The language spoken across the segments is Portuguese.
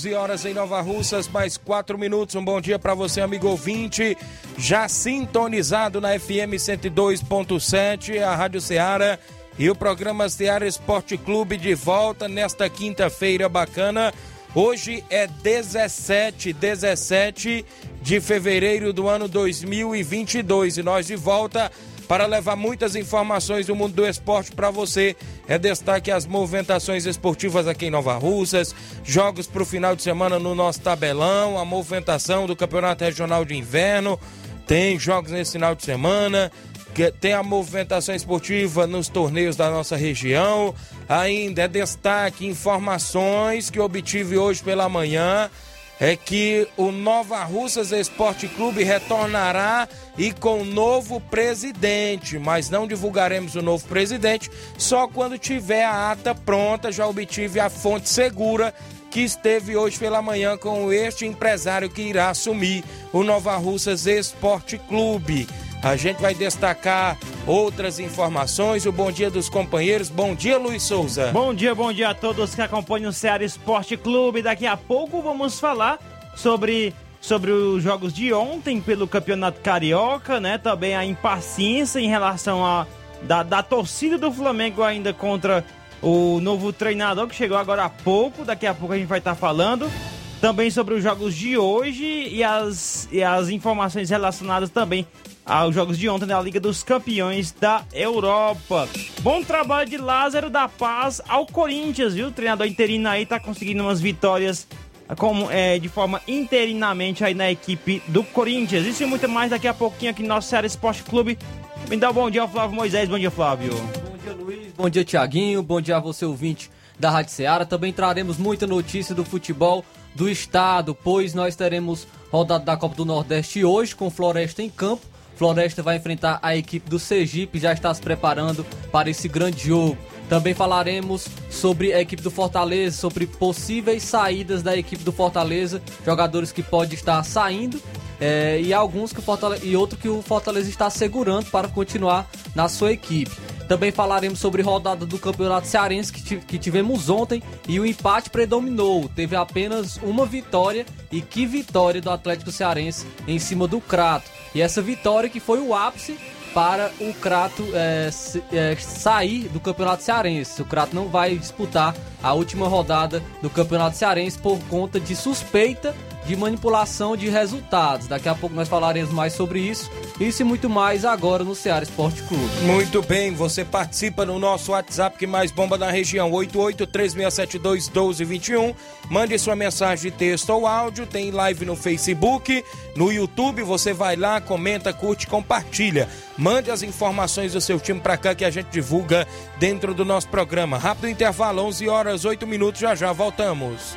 11 horas em Nova Russas, mais 4 minutos. Um bom dia para você, amigo ouvinte, já sintonizado na FM 102.7, a Rádio Ceará e o programa Ceará Esporte Clube de volta nesta quinta-feira bacana. Hoje é 17, 17 de fevereiro do ano 2022 e nós de volta para levar muitas informações do mundo do esporte para você. É destaque as movimentações esportivas aqui em Nova Russas, jogos para o final de semana no nosso tabelão, a movimentação do Campeonato Regional de Inverno, tem jogos nesse final de semana, tem a movimentação esportiva nos torneios da nossa região. Ainda é destaque informações que obtive hoje pela manhã é que o Nova Russas Esporte Clube retornará e com novo presidente, mas não divulgaremos o novo presidente só quando tiver a ata pronta. Já obtive a fonte segura que esteve hoje pela manhã com este empresário que irá assumir o Nova Russas Esporte Clube. A gente vai destacar outras informações. O bom dia dos companheiros. Bom dia, Luiz Souza. Bom dia, bom dia a todos que acompanham o Ceará Esporte Clube. Daqui a pouco vamos falar sobre, sobre os jogos de ontem pelo Campeonato Carioca, né? Também a impaciência em relação a da, da torcida do Flamengo ainda contra o novo treinador que chegou agora há pouco. Daqui a pouco a gente vai estar falando também sobre os jogos de hoje e as, e as informações relacionadas também aos jogos de ontem da Liga dos Campeões da Europa. Bom trabalho de Lázaro da Paz ao Corinthians, viu? O treinador interino aí tá conseguindo umas vitórias como, é, de forma interinamente aí na equipe do Corinthians. Isso e muito mais daqui a pouquinho aqui no nosso Ceará Esporte Clube. Me dá um bom dia Flávio Moisés. Bom dia, Flávio. Bom dia, Luiz. Bom dia, Tiaguinho. Bom dia a você, ouvinte da Rádio Ceará. Também traremos muita notícia do futebol do estado, pois nós teremos rodada da Copa do Nordeste hoje com Floresta em campo Floresta vai enfrentar a equipe do Sergipe, já está se preparando para esse grande jogo. Também falaremos sobre a equipe do Fortaleza, sobre possíveis saídas da equipe do Fortaleza, jogadores que podem estar saindo é, e alguns que o Fortaleza, e outro que o Fortaleza está segurando para continuar na sua equipe. Também falaremos sobre rodada do Campeonato Cearense que, tivemos ontem e o empate predominou. Teve apenas uma vitória e que vitória do Atlético Cearense em cima do Crato. E essa vitória que foi o ápice para o Crato é, é, sair do Campeonato Cearense. O Crato não vai disputar a última rodada do Campeonato Cearense por conta de suspeita de manipulação de resultados. Daqui a pouco nós falaremos mais sobre isso. Isso e muito mais agora no Ceará Esporte Clube. Muito bem, você participa no nosso WhatsApp que mais bomba na região 8836721221. Mande sua mensagem de texto ou áudio, tem live no Facebook, no YouTube, você vai lá, comenta, curte, compartilha. Mande as informações do seu time para cá que a gente divulga dentro do nosso programa. Rápido intervalo, 11 horas 8 minutos, já já voltamos.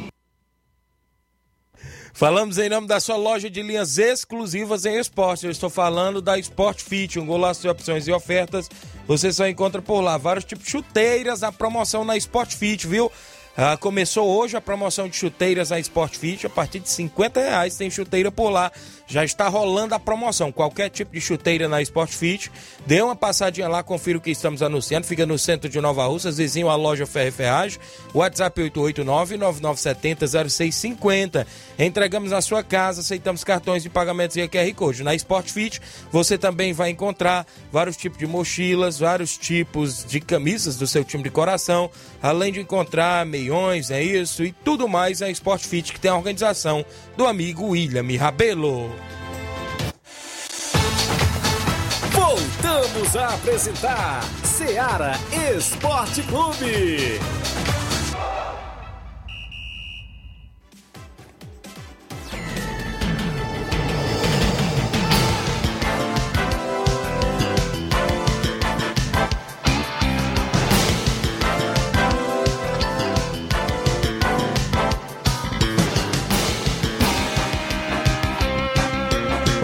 Falamos em nome da sua loja de linhas exclusivas em esporte. Eu estou falando da Sport Fit, um golaço de opções e ofertas. Você só encontra por lá vários tipos de chuteiras, a promoção na Sport Fit, viu? Ah, começou hoje a promoção de chuteiras na Sport Fit. A partir de 50 reais tem chuteira por lá. Já está rolando a promoção. Qualquer tipo de chuteira na Sport Fit. Dê uma passadinha lá, confira o que estamos anunciando. Fica no centro de Nova Russa, vizinho à loja Ferre Ferragem. WhatsApp 889-9970-0650. Entregamos na sua casa, aceitamos cartões de pagamentos e QR Code. Na Sport Fit você também vai encontrar vários tipos de mochilas, vários tipos de camisas do seu time de coração, além de encontrar meiões, é isso, e tudo mais na Sport Fit, que tem a organização do amigo William Rabelo. Voltamos a apresentar Seara Esporte Clube.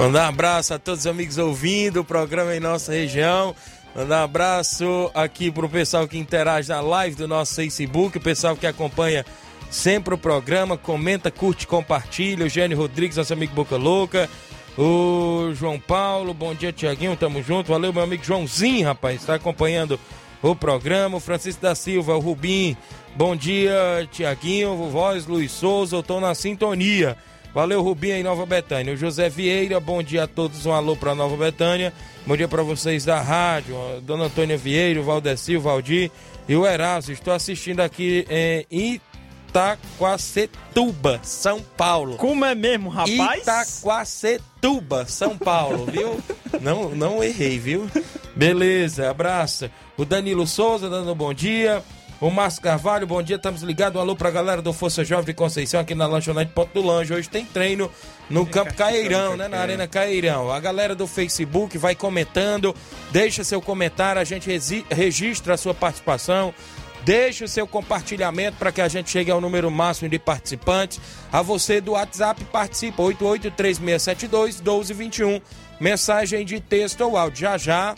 Mandar um abraço a todos os amigos ouvindo o programa em nossa região. Mandar um abraço aqui pro pessoal que interage na live do nosso Facebook, o pessoal que acompanha sempre o programa, comenta, curte, compartilha. O Gênio Rodrigues, nosso amigo Boca Louca. O João Paulo, bom dia, Tiaguinho, tamo junto. Valeu, meu amigo Joãozinho, rapaz, está acompanhando o programa. O Francisco da Silva, o Rubim, bom dia, Tiaguinho, voz Luiz Souza, eu tô na sintonia. Valeu, Rubinho em Nova Betânia. O José Vieira, bom dia a todos. Um alô para Nova Betânia. Bom dia para vocês da rádio. Dona Antônia Vieira, o Valdecil, o Valdir e o Erasmo. Estou assistindo aqui em Itaquacetuba, São Paulo. Como é mesmo, rapaz? Itaquacetuba, São Paulo, viu? não, não errei, viu? Beleza, abraço. O Danilo Souza dando um bom dia. O Márcio Carvalho, bom dia, estamos ligados. Um alô pra galera do Força Jovem de Conceição aqui na Lanchonete Ponto do Lange. Hoje tem treino no Campo Caeirão, né? Na Arena Caeirão. A galera do Facebook vai comentando, deixa seu comentário, a gente registra a sua participação. Deixe o seu compartilhamento para que a gente chegue ao número máximo de participantes. A você do WhatsApp participa 8836721221. Mensagem de texto ou áudio. Já já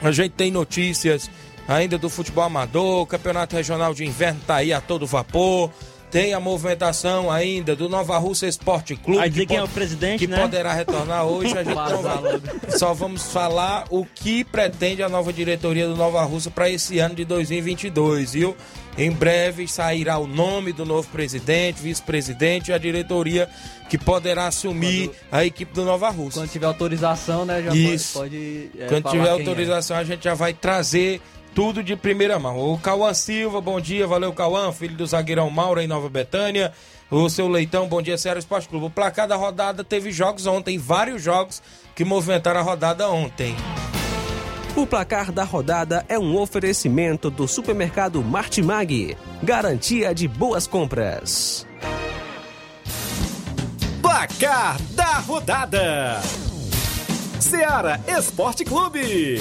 a gente tem notícias ainda do futebol amador, o Campeonato Regional de Inverno tá aí a todo vapor. Tem a movimentação ainda do Nova Russa Esporte Clube. Dizer que quem é o presidente, que né? poderá retornar hoje. A gente não vai- só vamos falar o que pretende a nova diretoria do Nova Russa para esse ano de 2022, viu? Em breve sairá o nome do novo presidente, vice-presidente e a diretoria que poderá assumir a equipe do Nova Russa. Quando tiver autorização, né, já Isso. pode, pode é, Quando tiver quem autorização, a gente já vai trazer tudo de primeira mão. O Cauã Silva, bom dia, valeu Cauã, filho do zagueirão Mauro em Nova Betânia. O seu Leitão, bom dia, Ceará Esporte Clube. O placar da rodada teve jogos ontem, vários jogos que movimentaram a rodada ontem. O placar da rodada é um oferecimento do supermercado Martimag. Garantia de boas compras. Placar da rodada: Seara Esporte Clube.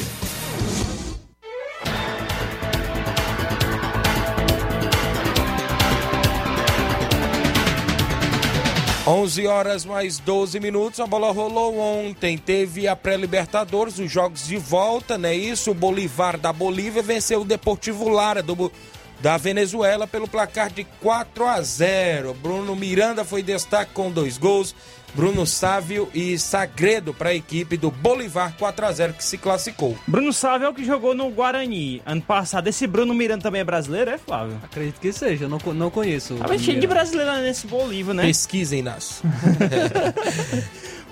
11 horas mais 12 minutos, a bola rolou ontem. Teve a pré-Libertadores, os jogos de volta, né? Isso, o Bolivar da Bolívia venceu o Deportivo Lara do, da Venezuela pelo placar de 4 a 0. Bruno Miranda foi destaque com dois gols. Bruno Sávio e Sagredo para a equipe do Bolivar 4 a 0 que se classificou. Bruno Sávio é o que jogou no Guarani ano passado. Esse Bruno Miranda também é brasileiro, é, Flávio? Acredito que seja, eu não, não conheço. Tava cheio de brasileiro nesse Bolívia, né? Pesquisem nas.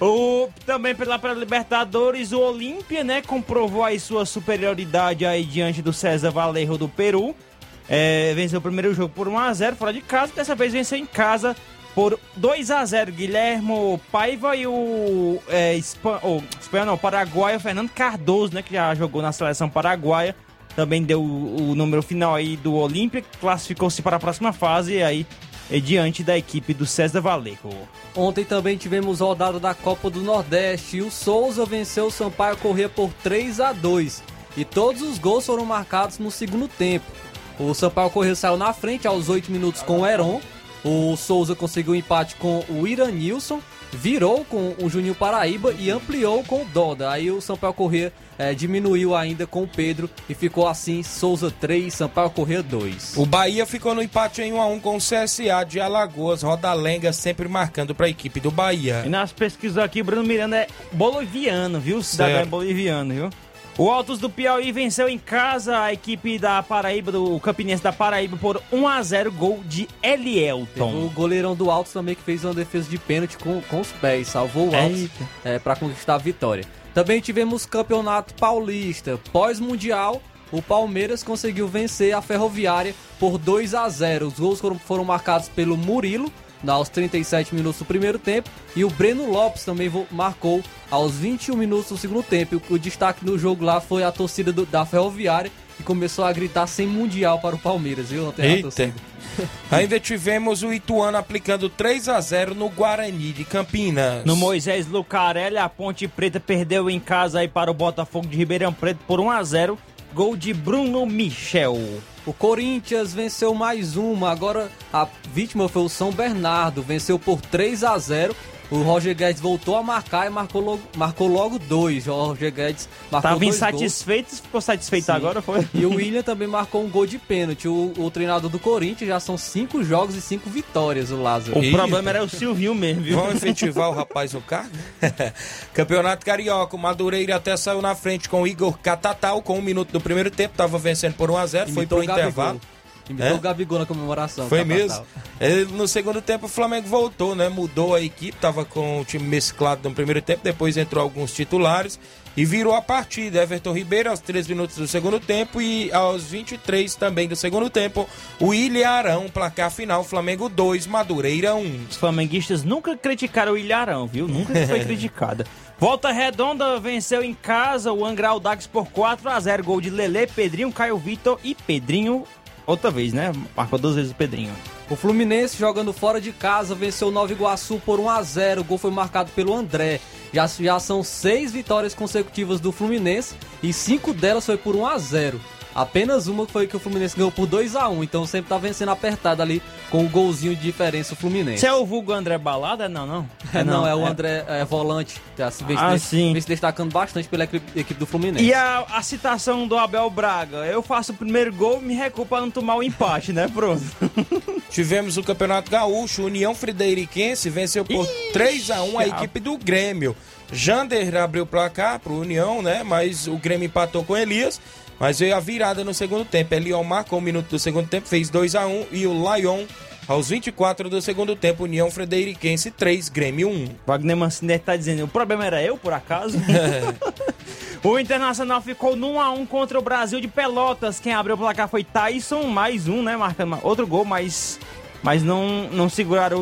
O, também pela pela Libertadores, o Olímpia, né, comprovou aí sua superioridade aí diante do César Valerro do Peru. É, venceu o primeiro jogo por 1x0 fora de casa, dessa vez venceu em casa por 2 a 0 Guilhermo Paiva e o é, Espan... oh, espanhol, não, paraguaio Fernando Cardoso, né, que já jogou na seleção paraguaia, também deu o, o número final aí do Olímpia, classificou-se para a próxima fase e aí diante da equipe do César Valeco. Ontem também tivemos rodada da Copa do Nordeste e o Souza venceu o Sampaio Corrêa por 3 a 2 e todos os gols foram marcados no segundo tempo. O Sampaio Corrêa saiu na frente aos 8 minutos com o Heron, o Souza conseguiu um empate com o Iranilson, virou com o Juninho Paraíba e ampliou com o Doda. Aí o Sampaio Corrêa é, diminuiu ainda com o Pedro e ficou assim Souza 3, Sampaio Corrêa 2. O Bahia ficou no empate em 1 a 1 com o CSA de Alagoas, Rodalenga sempre marcando para a equipe do Bahia. E nas pesquisas aqui, Bruno Miranda é boliviano, viu? Cidadão é boliviano, viu? O Altos do Piauí venceu em casa a equipe da Paraíba, do Campinense da Paraíba, por 1 a 0 gol de Elielton. O goleirão do Altos também que fez uma defesa de pênalti com, com os pés, salvou o Altos é, para conquistar a vitória. Também tivemos Campeonato Paulista. Pós-Mundial, o Palmeiras conseguiu vencer a Ferroviária por 2 a 0. Os gols foram, foram marcados pelo Murilo aos 37 minutos do primeiro tempo e o Breno Lopes também marcou aos 21 minutos do segundo tempo. O, destaque do jogo lá foi a torcida do, da Ferroviária que começou a gritar sem mundial para o Palmeiras, viu? Não tem Eita. Ainda tivemos o Ituano aplicando 3 a 0 no Guarani de Campinas. No Moisés Lucarelli, a Ponte Preta perdeu em casa aí para o Botafogo de Ribeirão Preto por 1 a 0 Gol de Bruno Michel. O Corinthians venceu mais uma, agora a vítima foi o São Bernardo, venceu por 3 a 0 o Roger Guedes voltou a marcar e marcou logo, marcou logo dois. O Roger Guedes marcou Tava dois insatisfeito, gols. ficou satisfeito Sim. agora, foi? E o William também marcou um gol de pênalti. O, o treinador do Corinthians já são cinco jogos e cinco vitórias, o Lázaro. O problema era o Silvinho mesmo, viu? Vão efetivar o rapaz no cargo? Campeonato Carioca, o Madureira até saiu na frente com o Igor Catatal com um minuto do primeiro tempo, tava vencendo por 1 a 0 foi pro o Gabigol. intervalo. Imitou É? o Gabigol na comemoração. Foi Catatal. mesmo. É, No segundo tempo o Flamengo voltou, né? Mudou a equipe, tava com o time mesclado no primeiro tempo, depois entrou alguns titulares e virou a partida. Everton Ribeiro aos 3 minutos do segundo tempo e aos 23 também do segundo tempo, o Ilharão, placar final, Flamengo 2, Madureira 1. Os flamenguistas nunca criticaram o Ilharão, viu? Nunca foi criticada. Volta Redonda venceu em casa o Angra Dax por 4 a 0 Gol de Lele, Pedrinho, Caio Vitor e Pedrinho outra vez, né? Marcou duas vezes o Pedrinho. O Fluminense jogando fora de casa venceu o Nova Iguaçu por 1 a 0. O gol foi marcado pelo André. Já, já são seis vitórias consecutivas do Fluminense e cinco delas foi por 1 a 0. Apenas uma foi que o Fluminense ganhou por 2 a 1 então sempre tá vencendo apertado ali com o golzinho de diferença o Fluminense. Você é o vulgo André Balada? Não, não. É, não, é o André é, volante, tá se, vem, Ah, se- sim. vem se destacando bastante pela equipe, equipe do Fluminense. E a, a citação do Abel Braga? Eu faço o primeiro gol me recuo pra não tomar o empate, né? Pronto. Tivemos o Campeonato Gaúcho, União Frederiquense venceu por 3 a 1 a a- equipe do Grêmio. Jander abriu o placar pro União, né? Mas o Grêmio empatou com Elias. Mas veio a virada no segundo tempo. Elion marcou um minuto do segundo tempo, fez 2 a 1 e o Lyon aos 24 do segundo tempo, União Frederiquense 3, Grêmio 1. Wagner Mancini tá dizendo, o problema era eu, por acaso? o Internacional ficou no 1x1 contra o Brasil de Pelotas. Quem abriu o placar foi Tyson, mais um, né? Marcando outro gol, mas, mas não, não seguraram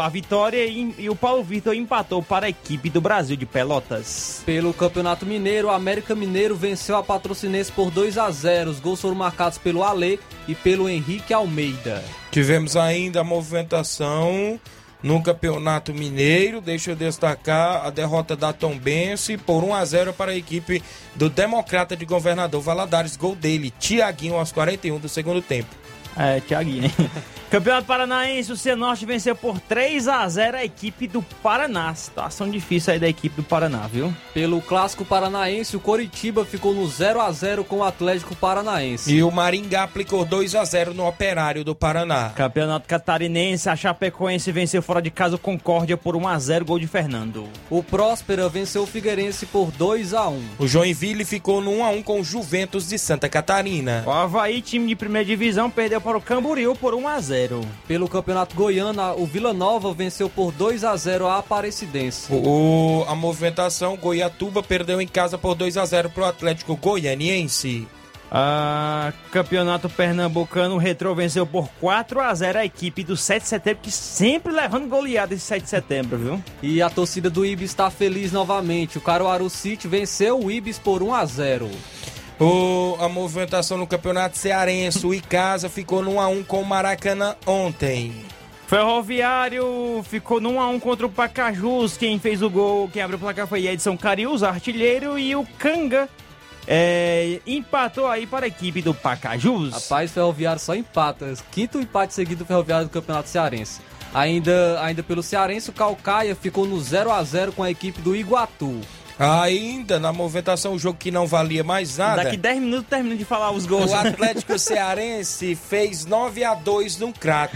a vitória e, e o Paulo Vitor empatou para a equipe do Brasil de Pelotas. Pelo Campeonato Mineiro, o América Mineiro venceu a Patrocinense por 2 a 0. Os gols foram marcados pelo Alê e pelo Henrique Almeida. Tivemos ainda a movimentação no Campeonato Mineiro. Deixa eu destacar a derrota da Tombense por 1 a 0 para a equipe do Democrata de Governador Valadares. Gol dele, Tiaguinho, aos 41 do segundo tempo. É, Thiaguinho, hein? Campeonato Paranaense, o Cianorte venceu por 3 a 0 a equipe do Paraná. Situação difícil aí da equipe do Paraná, viu? Pelo Clássico Paranaense, o Coritiba ficou no 0 a 0 com o Atlético Paranaense. E o Maringá aplicou 2 a 0 no Operário do Paraná. Campeonato Catarinense, a Chapecoense venceu fora de casa o Concórdia por 1 a 0 gol de Fernando. O Próspera venceu o Figueirense por 2 a 1. O Joinville ficou no 1 a 1 com o Juventus de Santa Catarina. O Havaí, time de primeira divisão, perdeu para o Camboriú por 1 a 0 Pelo Campeonato Goiano, o Vila Nova venceu por 2 a 0 a Aparecidense. O, a movimentação, Goiatuba perdeu em casa por 2 a 0 para o Atlético Goianiense. Ah, campeonato Pernambucano, o Retro venceu por 4 a 0 a equipe do 7 de setembro, que sempre levando goleada esse 7 de setembro, viu? E a torcida do Ibis está feliz novamente. O Caruaru City venceu o Ibis por 1 a 0. O, a movimentação no campeonato cearense, o Icasa ficou no 1x1 com o Maracanã ontem. Ferroviário ficou no 1x1 contra o Pacajus. Quem fez o gol, quem abriu o placar foi Edson Carius, artilheiro, e o Canga é, empatou aí para a equipe do Pacajus. Rapaz, Ferroviário só empata. Quinto empate seguido do Ferroviário do Campeonato Cearense. Ainda, ainda pelo Cearense, o Calcaia ficou no 0 a 0 com a equipe do Iguatu. Ainda na movimentação, o jogo que não valia mais nada. Daqui 10 minutos termina de falar os gols. O Atlético Cearense fez 9 a 2 no crato.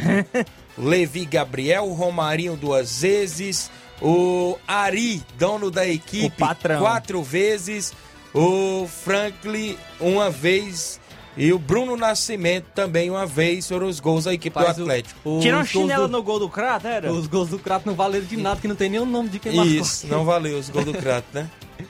Levi Gabriel, Romarinho duas vezes, o Ari, dono da equipe, quatro vezes, o Franklin uma vez e o Bruno Nascimento também uma vez foram os gols da equipe Rapaz, do o- Atlético. os Tirou gols chinela do- no gol do Crato, era? Os gols do Crato não valeram de nada, que não tem nem o nome de quem marcou. Isso, não valeu os gols do crato, né?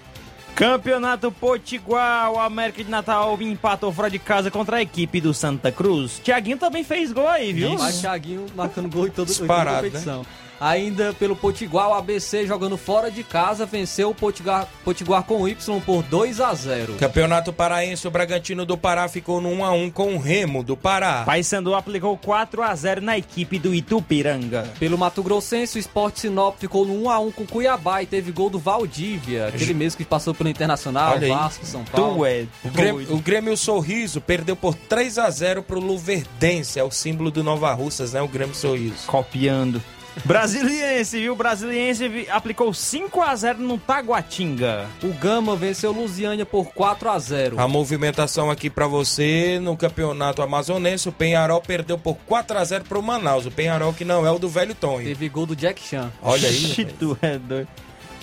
Campeonato Potiguar, o América de Natal empatou fora de casa contra a equipe do Santa Cruz. Tiaguinho também fez gol aí, viu? Mas Thiaguinho marcando gol em toda Disparado, competição. Ainda pelo Potiguar, o ABC jogando fora de casa venceu o Potiguar, Potiguar com Y por 2 a 0. Campeonato Paraense, o Bragantino do Pará ficou no 1 a 1 com o Remo do Pará. Paysandu aplicou 4 a 0 na equipe do Itupiranga. Pelo Mato Grossense, o Sport Sinop ficou no 1 a 1 com o Cuiabá e teve gol do Valdívia, aquele mesmo que passou pelo Internacional, Olha aí. Vasco, São Paulo. Tu é O Grêmio, o Grêmio Sorriso perdeu por 3 a 0 pro Luverdense, é o símbolo do Nova Russas, né? O Grêmio Sorriso. Copiando. Brasiliense, viu? Brasiliense aplicou 5 a 0 no Taguatinga. O Gama venceu o Lusiânia por 4 a 0. A movimentação aqui pra você no Campeonato Amazonense, o Penharol perdeu por 4 a 0 pro Manaus. O Penharol que não é o do velho Tonho. Teve gol do Jack Chan. Olha aí. Tu é doido.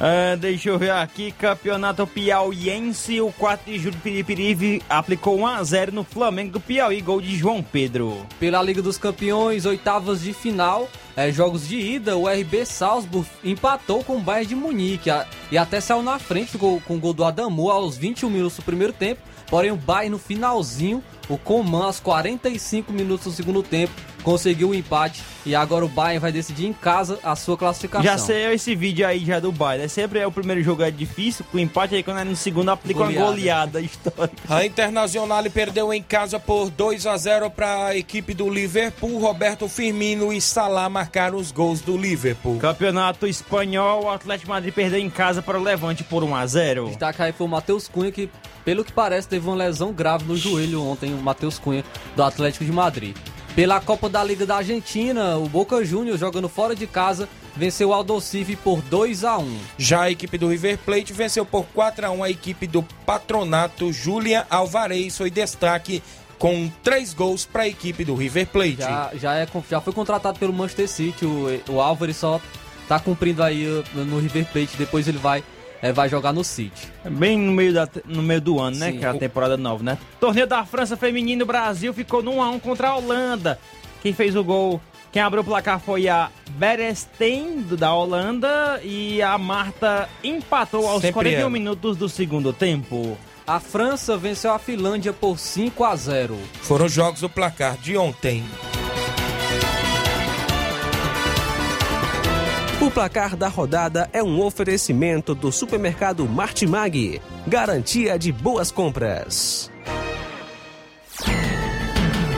Ah, deixa eu ver aqui, campeonato piauiense, o 4 de julho Piripiri aplicou 1 a 0 no Flamengo do Piauí, gol de João Pedro. Pela Liga dos Campeões, oitavas de final, eh, jogos de ida, o RB Salzburg empatou com o Bayern de Munique a- e até saiu na frente, com o gol do Adamu aos 21 minutos do primeiro tempo. Porém, o Bayern no finalzinho, o Coman aos 45 minutos do segundo tempo, conseguiu o empate e agora o Bayern vai decidir em casa a sua classificação. Já saiu esse vídeo aí já do baile. Sempre é o primeiro jogo é difícil, com empate aí quando é no segundo aplica uma Goleada. goleada histórica. A Internacional perdeu em casa por 2 a 0 para a equipe do Liverpool. Roberto Firmino e Salah marcaram os gols do Liverpool. Campeonato espanhol, o Atlético Madrid perdeu em casa para o Levante por 1 a 0. Destaque aí foi o Matheus Cunha, que pelo que parece teve uma lesão grave no joelho ontem, o Matheus Cunha, do Atlético de Madrid. Pela Copa da Liga da Argentina, o Boca Juniors, jogando fora de casa, venceu o Aldosivi por 2 a 1 Já a equipe do River Plate venceu por 4 a 1 a equipe do Patronato. Julian Alvarez foi destaque com três gols para a equipe do River Plate. Já, já, é, já foi contratado pelo Manchester City, o, o Álvares só tá cumprindo aí uh, no River Plate, depois ele vai, é, vai jogar no City. Bem no meio, da, no meio do ano, né? Sim. Que é a temporada nova, né? Torneio da França Feminino Brasil ficou no 1x1 contra a Holanda. Quem fez o gol, quem abriu o placar foi a Berestein do- da Holanda e a Marta empatou aos Sempre 41 ela. minutos do segundo tempo. A França venceu a Finlândia por 5 a 0 Foram os jogos do placar de ontem. O placar da rodada é um oferecimento do supermercado Martimag. Garantia de boas compras.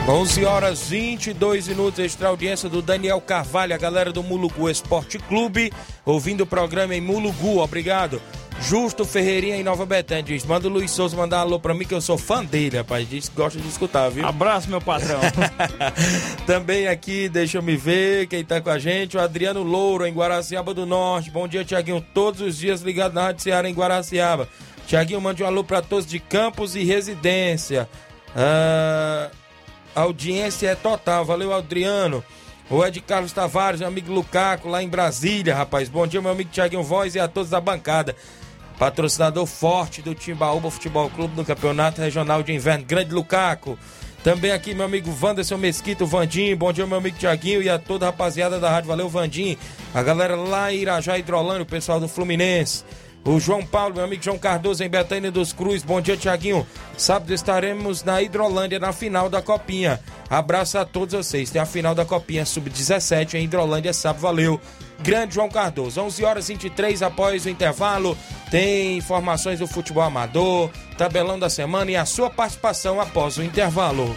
11 horas 22 minutos, extra audiência do Daniel Carvalho, a galera do Mulugu Esporte Clube, ouvindo o programa em Mulugu, obrigado. Justo Ferreirinha em Nova Betânia diz: manda o Luiz Souza mandar um alô pra mim que eu sou fã dele, rapaz. Diz que gosta de escutar, viu? Abraço, meu patrão. Também aqui, deixa eu me ver quem tá com a gente, o Adriano Louro, em Guaraciaba do Norte. Bom dia, Tiaguinho. Todos os dias ligado na Rádio Ceará em Guaraciaba. Tiaguinho, mande um alô pra todos de campos e residência. Ah, a audiência é total. Valeu, Adriano. O Ed Carlos Tavares, meu amigo Lucaco, lá em Brasília, rapaz. Bom dia, meu amigo Tiaguinho Voz e a todos da bancada. Patrocinador forte do Timbaúba Futebol Clube no Campeonato Regional de Inverno. Grande Lucaco. Também aqui, meu amigo Wanderson Mesquita, o Vandim. Bom dia, meu amigo Tiaguinho e a toda a rapaziada da rádio. Valeu, Vandim. A galera lá em Irajá, Hidrolândia, o pessoal do Fluminense. O João Paulo, meu amigo João Cardoso, em Betânia dos Cruz. Bom dia, Tiaguinho. Sábado estaremos na Hidrolândia, na final da Copinha. Abraço a todos vocês. Tem a final da Copinha Sub-17 em Hidrolândia, sábado. Valeu. Grande João Cardoso. 11 horas 23 após o intervalo. Tem informações do futebol amador, tabelão da semana e a sua participação após o intervalo.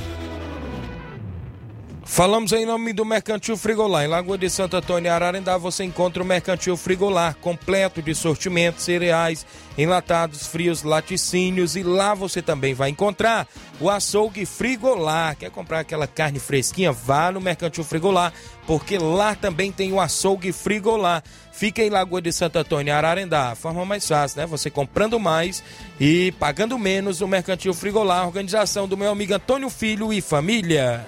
Falamos em nome do Mercantil Frigolar. Em Lagoa de Santo Antônio, Ararendá, você encontra o Mercantil Frigolar, completo de sortimentos, cereais, enlatados, frios, laticínios. E lá você também vai encontrar o açougue Frigolar. Quer comprar aquela carne fresquinha? Vá no Mercantil Frigolar, porque lá também tem o açougue Frigolar. Fica em Lagoa de Santo Antônio, Ararendá. A forma mais fácil, né? Você comprando mais e pagando menos no Mercantil Frigolar. Organização do meu amigo Antônio Filho e família.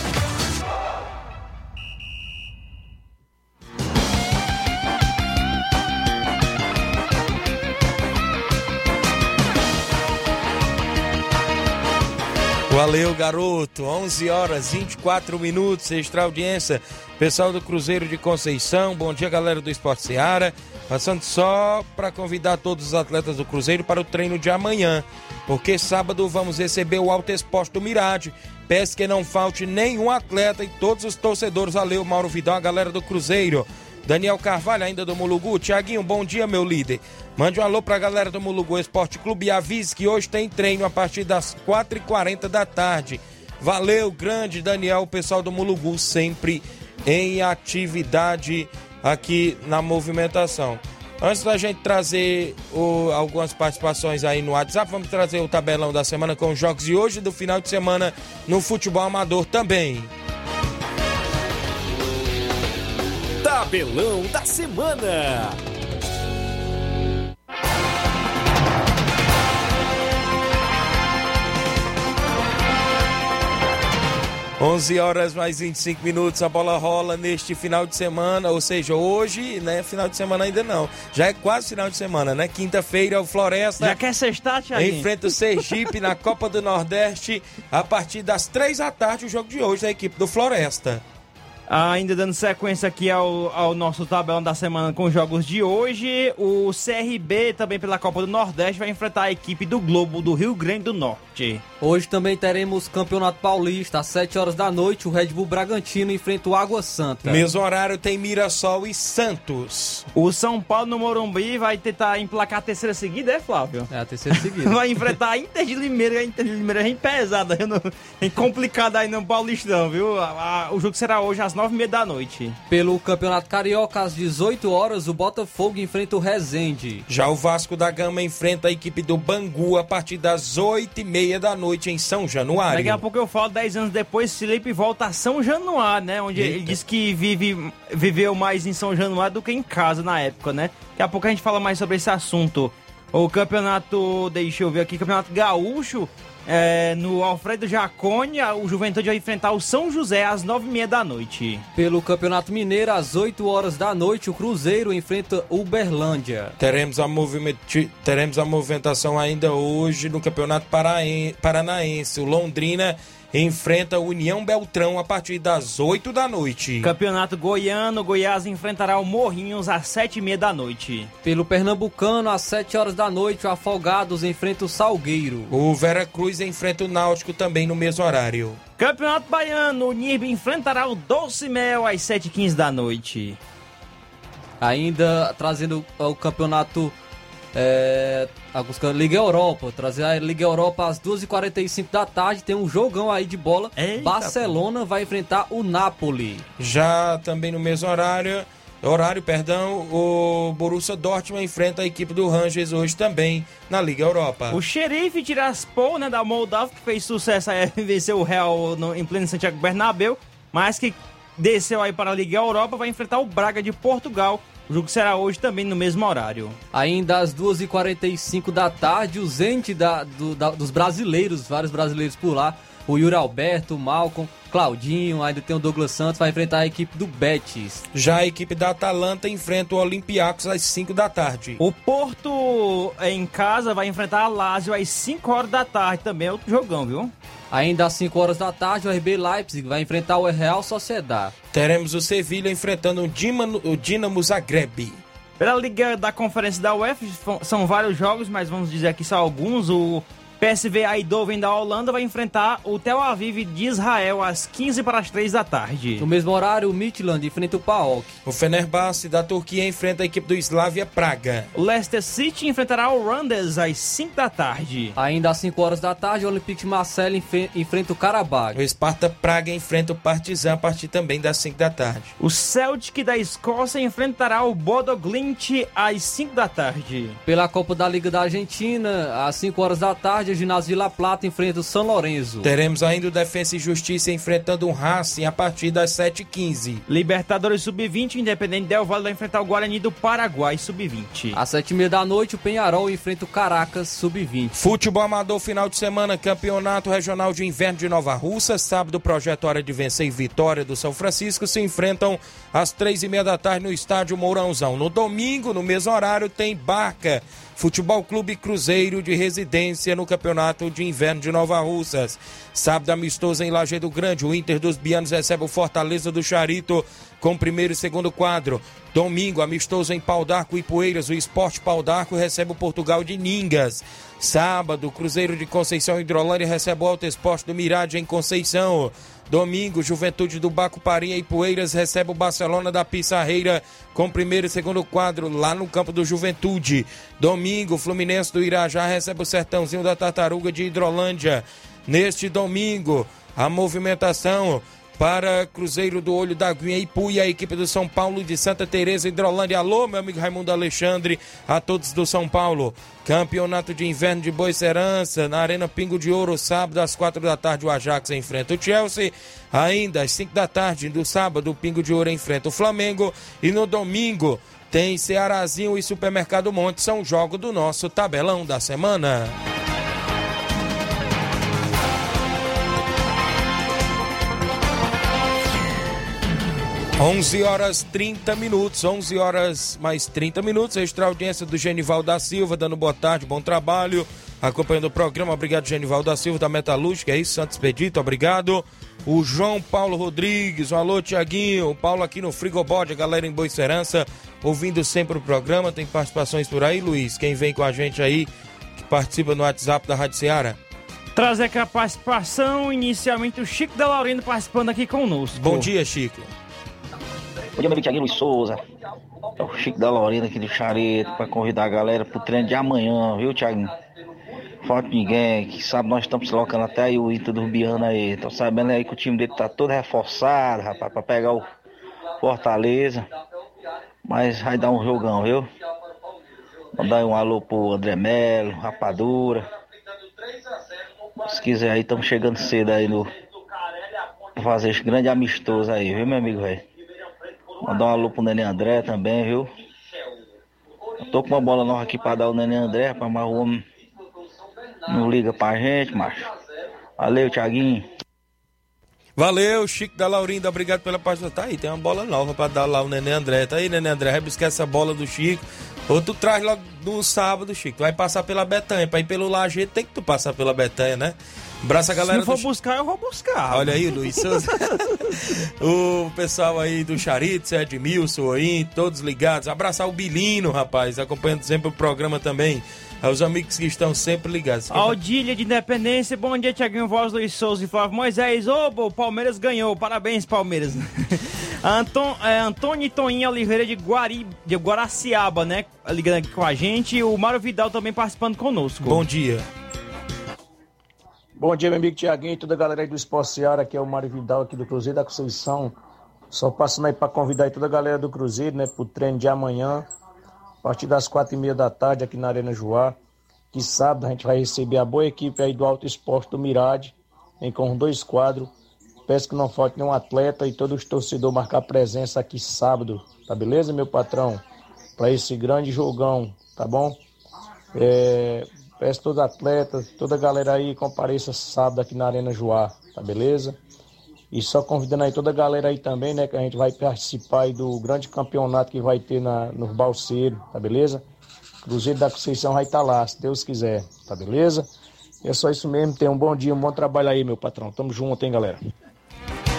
Valeu, garoto. 11 horas 24 minutos, extra audiência. Pessoal do Cruzeiro de Conceição, bom dia, galera do Esporte Seara. Passando só para convidar todos os atletas do Cruzeiro para o treino de amanhã, porque sábado vamos receber o Alto Esporte do Mirade. Peço que não falte nenhum atleta e todos os torcedores. Valeu, Mauro Vidal, a galera do Cruzeiro. Daniel Carvalho, ainda do Mulugu. Tiaguinho, bom dia, meu líder. Mande um alô pra galera do Mulugu Esporte Clube e avise que hoje tem treino a partir das 4h40 da tarde. Valeu, grande Daniel, o pessoal do Mulugu, sempre em atividade aqui na movimentação. Antes da gente trazer o, algumas participações aí no WhatsApp, vamos trazer o tabelão da semana com os jogos de hoje e do final de semana no futebol amador também. Tabelão da semana. 11 horas mais 25 minutos, a bola rola neste final de semana, ou seja, hoje, né? Final de semana ainda não. Já é quase final de semana, né? Quinta-feira, o Floresta. Já quer sextar, Thiaguinho? Enfrenta o Sergipe na Copa do Nordeste a partir das três da tarde, o jogo de hoje da equipe do Floresta. Ainda dando sequência aqui ao, ao nosso tabelão da semana com os jogos de hoje, o CRB, também pela Copa do Nordeste, vai enfrentar a equipe do Globo do Rio Grande do Norte. Hoje também teremos Campeonato Paulista, às 7 horas da noite, o Red Bull Bragantino enfrenta o Água Santa. Mesmo horário tem Mirassol e Santos. O São Paulo no Morumbi vai tentar emplacar a terceira seguida, é, Flávio? É a terceira seguida. Vai enfrentar a Inter de Limeira, a Inter de Limeira é pesada, é complicada aí no Paulistão, viu? O jogo será hoje às nove e meia da noite. Pelo Campeonato Carioca, às 18 horas, o Botafogo enfrenta o Resende. Já o Vasco da Gama enfrenta a equipe do Bangu a partir das oito e meia da noite em São Januário. Daqui a pouco eu falo, 10 anos depois, Felipe volta a São Januário, né? Onde ele Eita. disse que vive, viveu mais em São Januário do que em casa na época, né? Daqui a pouco a gente fala mais sobre esse assunto. O campeonato, deixa eu ver aqui, campeonato gaúcho, é, no Alfredo Jaconi, o Juventude vai enfrentar o São José às nove e meia da noite. Pelo Campeonato Mineiro, às 8 horas da noite, o Cruzeiro enfrenta o Uberlândia. Teremos a, teremos a movimentação ainda hoje no Campeonato Paraen- Paranaense. O Londrina enfrenta o União Beltrão a partir das 8 da noite. Campeonato Goiano, Goiás enfrentará o Morrinhos às sete e meia da noite. Pelo Pernambucano, às 7 horas da noite, o Afogados enfrenta o Salgueiro. O Vera Cruz enfrenta o Náutico também no mesmo horário. Campeonato Baiano, o Nirb enfrentará o Doce Mel às sete e quinze da noite. Ainda trazendo o campeonato É, a busca Liga Europa, trazer a Liga Europa às 2h45 da tarde, tem um jogão aí de bola. Eita, Barcelona vai enfrentar o Napoli. Já também no mesmo horário, horário, perdão, o Borussia Dortmund enfrenta a equipe do Rangers hoje também na Liga Europa. O xerife Tiraspol, né, da Moldávia, que fez sucesso aí, venceu o Real no, em pleno Santiago Bernabéu, mas que desceu aí para a Liga Europa, vai enfrentar o Braga de Portugal. O jogo será hoje também no mesmo horário. Ainda às 2h45 da tarde, o Zente da, do- da- dos brasileiros, vários brasileiros por lá, o Yuri Alberto, o Malcolm, Claudinho, ainda tem o Douglas Santos, vai enfrentar a equipe do Betis. Já a equipe da Atalanta enfrenta o Olympiacos às 5 da tarde. O Porto em casa vai enfrentar a Lazio às 5 horas da tarde também, é outro jogão, viu? Ainda às 5 horas da tarde, o RB Leipzig vai enfrentar o Real Sociedad. Teremos o Sevilha enfrentando o Dinamo, o Dinamo Zagreb. Pela Liga da Conferência da UEFA, são vários jogos, mas vamos dizer aqui só alguns. O PSV Eindhoven da Holanda vai enfrentar o Tel Aviv de Israel às 15 para as 3 da tarde. No mesmo horário, o Midland enfrenta o PAOK. O Fenerbahçe da Turquia enfrenta a equipe do Slavia Praga. O Leicester City enfrentará o Randers às 5 da tarde. Ainda às 5 horas da tarde, o Olympique de Marseille enfe- enfrenta o Karabakh. O Sparta Praga enfrenta o Partizan a partir também das 5 da tarde. O Celtic da Escócia enfrentará o Bodo Glimt às 5 da tarde. Pela Copa da Liga da Argentina, às 5 horas da tarde, o Ginásio de La Plata enfrenta o São Lourenço. Teremos ainda o Defensa e Justiça enfrentando o Racing a partir das 7h15. Libertadores Sub-20, Independente Del Valle vai enfrentar o Guarani do Paraguai Sub-20. Às 7h30 da noite, o Penharol enfrenta o Caracas Sub-20. Futebol amador final de semana, Campeonato Regional de Inverno de Nova Russa. Sábado, o projeto Hora de Vencer e Vitória do São Francisco se enfrentam às três e meia da tarde no estádio Mourãozão. No domingo, no mesmo horário, tem Barca. Futebol Clube Cruzeiro de residência no Campeonato de Inverno de Nova Russas. Sábado amistoso em Lajeado Grande, o Inter dos Bianos recebe o Fortaleza do Charito com primeiro e segundo quadro. Domingo, amistoso em Pau d'Arco e Poeiras, o Esporte Pau d'Arco recebe o Portugal de Ningas. Sábado, Cruzeiro de Conceição Hidrolândia recebe o Alto Esporte do Mirade em Conceição. Domingo, Juventude do Baco Parinha e Poeiras recebe o Barcelona da Pissarreira com primeiro e segundo quadro lá no campo do Juventude. Domingo, Fluminense do Irajá recebe o Sertãozinho da Tartaruga de Hidrolândia. Neste domingo, a movimentação para Cruzeiro do Olho da Aguinha e Puia, a equipe do São Paulo de Santa Teresa Hidrolândia. Alô, meu amigo Raimundo Alexandre, a todos do São Paulo. Campeonato de Inverno de Boa Serança, na Arena Pingo de Ouro, sábado às quatro da tarde, o Ajax enfrenta o Chelsea. Ainda às cinco da tarde do sábado, o Pingo de Ouro enfrenta o Flamengo. E no domingo tem Cearazinho e Supermercado Monte, são jogos do nosso tabelão da semana. 11 horas 30 minutos, 11 horas mais 30 minutos. Extra audiência do Genival da Silva, dando boa tarde, bom trabalho, acompanhando o programa. Obrigado, Genival da Silva, da Metalúrgica, é isso, Santos Pedito, obrigado. O João Paulo Rodrigues, um alô, Tiaguinho, o Paulo aqui no Frigobode, a galera em Boicerança, ouvindo sempre o programa. Tem participações por aí, Luiz? Quem vem com a gente aí, que participa no WhatsApp da Rádio Ceará? Trazer aqui a participação, inicialmente o Chico da Laurino participando aqui conosco. Bom dia, Chico. Bom dia, meu amigo Thiaguinho Luiz Souza. É o Chico da Lorena aqui do Chareto para convidar a galera pro treino de amanhã, viu, Thiaguinho? Falta ninguém, que sabe nós estamos se locando até aí o Inter do Biano aí. Tô sabendo aí que o time dele tá todo reforçado, rapaz, pra pegar o Fortaleza. Mas vai dar um jogão, viu? Mandar um alô pro André Melo, Rapadura. Se quiser aí, estamos chegando cedo aí no. Pra fazer esse grande amistoso aí, viu, meu amigo, velho? Mandar um alô pro Nenê André também, viu? Eu tô com uma bola nova aqui pra dar o Nenê André, pra mas o homem não liga pra gente, macho. Valeu, Thiaguinho. Valeu, Chico da Laurinda, obrigado pela participação. Tá aí, tem uma bola nova pra dar lá o Nenê André. Tá aí, Nenê André, vai buscar essa bola do Chico. Ou tu traz logo no sábado, Chico. Tu vai passar pela Betanha. Pra ir pelo Lajeito, tem que tu passar pela Betanha, né? Abraça a galera Se não for do... buscar, eu vou buscar. Olha aí, Luiz Souza. o pessoal aí do Charito, Edmilson aí, todos ligados. Abraçar o Bilino, rapaz, acompanhando sempre o programa também. Aos amigos que estão sempre ligados. Aldília de Independência, bom dia, Tiaguinho Voz, Luiz Souza e Flávio Moisés. Ô, o Palmeiras ganhou, parabéns, Palmeiras. Anton, é, Antônio Toninho Oliveira de, Guari, de Guaraciaba, né? Ligando aqui com a gente. E o Mário Vidal também participando conosco. Bom dia. Bom dia, meu amigo Tiaguinho e toda a galera aí do Esporte Seara. Aqui é o Mário Vidal aqui do Cruzeiro da Conceição. Só passando aí para convidar aí toda a galera do Cruzeiro, né? Pro treino de amanhã. A partir das quatro e meia da tarde aqui na Arena Joá. Que sábado a gente vai receber a boa equipe aí do Alto Esporte do Mirade. Vem com dois quadros. Peço que não falte nenhum atleta e todos os torcedores marcar presença aqui sábado, tá beleza, meu patrão? Para esse grande jogão, tá bom? É, peço todos os atletas, toda a galera aí compareça sábado aqui na Arena Joá, tá beleza? E só convidando aí toda a galera aí também, né? Que a gente vai participar aí do grande campeonato que vai ter na, no Balseiro, tá beleza? Cruzeiro da Conceição vai estar tá lá, se Deus quiser, tá beleza? E é só isso mesmo, tenha um bom dia, um bom trabalho aí, meu patrão. Tamo junto, hein, galera?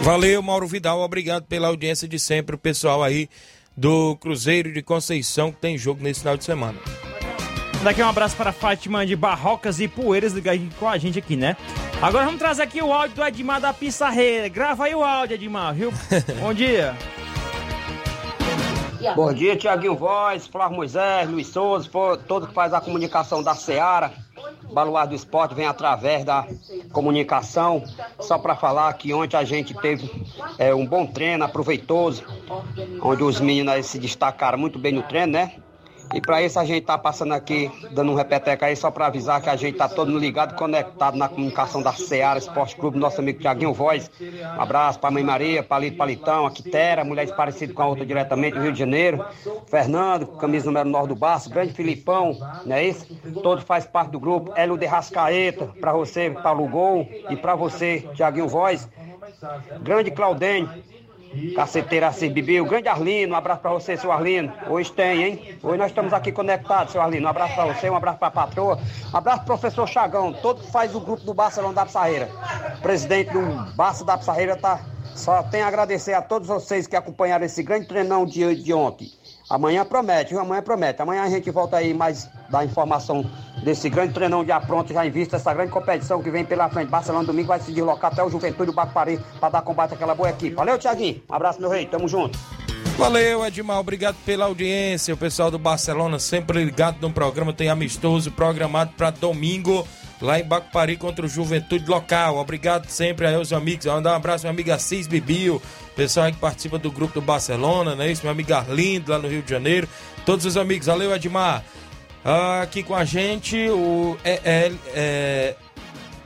Valeu, Mauro Vidal. Obrigado pela audiência de sempre, o pessoal aí do Cruzeiro de Conceição, que tem jogo nesse final de semana. Daqui um abraço para Fátima de Barrocas e Poeiras ligadinho com a gente aqui, né? Agora vamos trazer aqui o áudio do Edmar da Pissarreira. Grava aí o áudio, Edmar, viu? Bom dia. Bom dia, Tiaguinho Voz, Flávio Moisés, Luiz Souza, todo que faz a comunicação da Seara. Baluar do Esporte vem através da comunicação. Só para falar que ontem a gente teve é, um bom treino, aproveitoso, onde os meninos se destacaram muito bem no treino, né? E para isso a gente tá passando aqui, dando um repeteco aí, só para avisar que a gente tá todo ligado, conectado na comunicação da Seara Esporte Clube, nosso amigo Tiaguinho Voz. Um abraço para Mãe Maria, Palito Palitão, a Quitera, mulheres parecidas com a outra diretamente do Rio de Janeiro. Fernando, camisa número 9 do Baço, grande Filipão, não é isso? Todo faz parte do grupo. Hélio de Rascaeta, para você, Paulo Gol, e para você, Tiaguinho Voz. Grande Claudênio, Caceteira assim, Bibi, o grande Arlino, um abraço pra você, seu Arlino. Hoje tem, hein? Hoje nós estamos aqui conectados, seu Arlino. Um abraço pra você, um abraço pra patroa. Um abraço pro professor Chagão, todo faz o grupo do Barcelona da Pissarreira. Presidente do Barça da Pissarreira tá. Só tem a agradecer a todos vocês que acompanharam esse grande treinão de, de ontem. Amanhã promete, viu? Amanhã promete. Amanhã a gente volta aí mais da informação desse grande treinão de apronto, já em vista essa grande competição que vem pela frente. Barcelona domingo vai se deslocar até o Juventude do Paris para dar combate àquela boa equipe. Valeu, Tiaguinho. Um abraço, meu rei. Tamo junto. Valeu, Edmar. Obrigado pela audiência. O pessoal do Barcelona sempre ligado no programa. Tem amistoso programado para domingo lá em Bacupari contra o Juventude Local. Obrigado sempre aí aos amigos. Mandar um abraço meu amigo Assis Bibio, pessoal aí que participa do grupo do Barcelona, né? Isso, meu amigo Arlindo lá no Rio de Janeiro. Todos os amigos, valeu Edmar. Ah, aqui com a gente o é, é, é,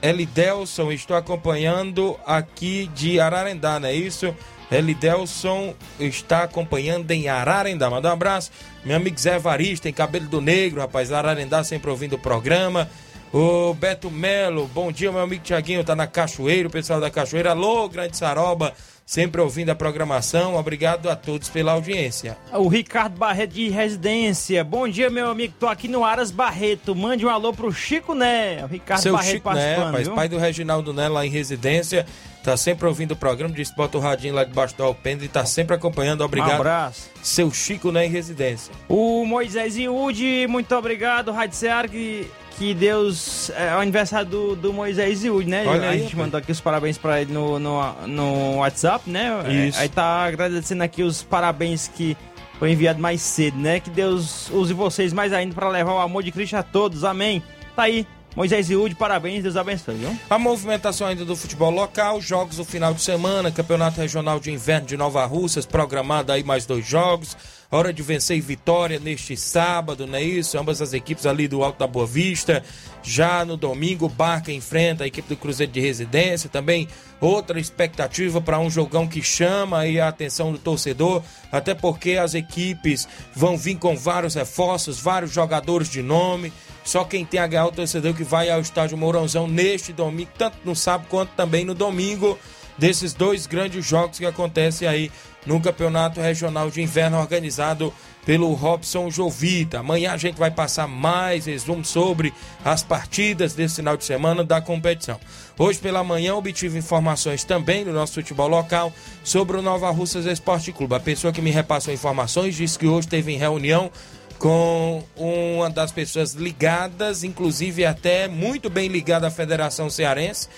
Elidelson, estou acompanhando aqui de Ararendá, não é isso? Elidelson está acompanhando em Ararendá. Manda um abraço. Meu amigo Zé Varista, em Cabelo do Negro, rapaz, Ararendá sempre ouvindo o programa. O Beto Melo, bom dia, meu amigo Tiaguinho, tá na Cachoeira, o pessoal da Cachoeira. Alô, Grande Saroba, sempre ouvindo a programação. Obrigado a todos pela audiência. O Ricardo Barreto de Residência. Bom dia, meu amigo. Tô aqui no Aras Barreto. Mande um alô pro Chico Né. O Ricardo Seu Barreto Chico Né, rapaz, pai do Reginaldo Né lá em Residência. Tá sempre ouvindo o programa, disse bota o radinho lá debaixo do alpendre e tá sempre acompanhando. Obrigado. Um abraço. Seu Chico Né em Residência. O Moisés Iude, muito obrigado. Rádio Seara, que que Deus. É o aniversário do, do Moisés Iud, né? Olha a aí, gente rapaz. mandou aqui os parabéns pra ele no, no, no WhatsApp, né? Isso. É, aí tá agradecendo aqui os parabéns que foi enviado mais cedo, né? Que Deus use vocês mais ainda pra levar o amor de Cristo a todos. Amém. Tá aí. Moisés Iud, parabéns, Deus abençoe, viu? A movimentação ainda do futebol local, jogos do final de semana, Campeonato Regional de Inverno de Nova Russas, programado aí mais dois jogos. Hora de vencer vitória neste sábado, não é isso? Ambas as equipes ali do Alto da Boa Vista. Já no domingo, Barca enfrenta a equipe do Cruzeiro de Residência. Também outra expectativa para um jogão que chama a atenção do torcedor, até porque as equipes vão vir com vários reforços, vários jogadores de nome. Só quem tem a ganhar o torcedor que vai ao estádio Mourãozão neste domingo, tanto no sábado quanto também no domingo, desses dois grandes jogos que acontecem aí no Campeonato Regional de Inverno organizado pelo Robson Jovita. Amanhã a gente vai passar mais resumo sobre as partidas desse final de semana da competição. Hoje pela manhã obtive informações também do nosso futebol local sobre o Nova Russas Esporte Clube. A pessoa que me repassou informações disse que hoje teve em reunião com uma das pessoas ligadas, inclusive até muito bem ligada à Federação Cearense,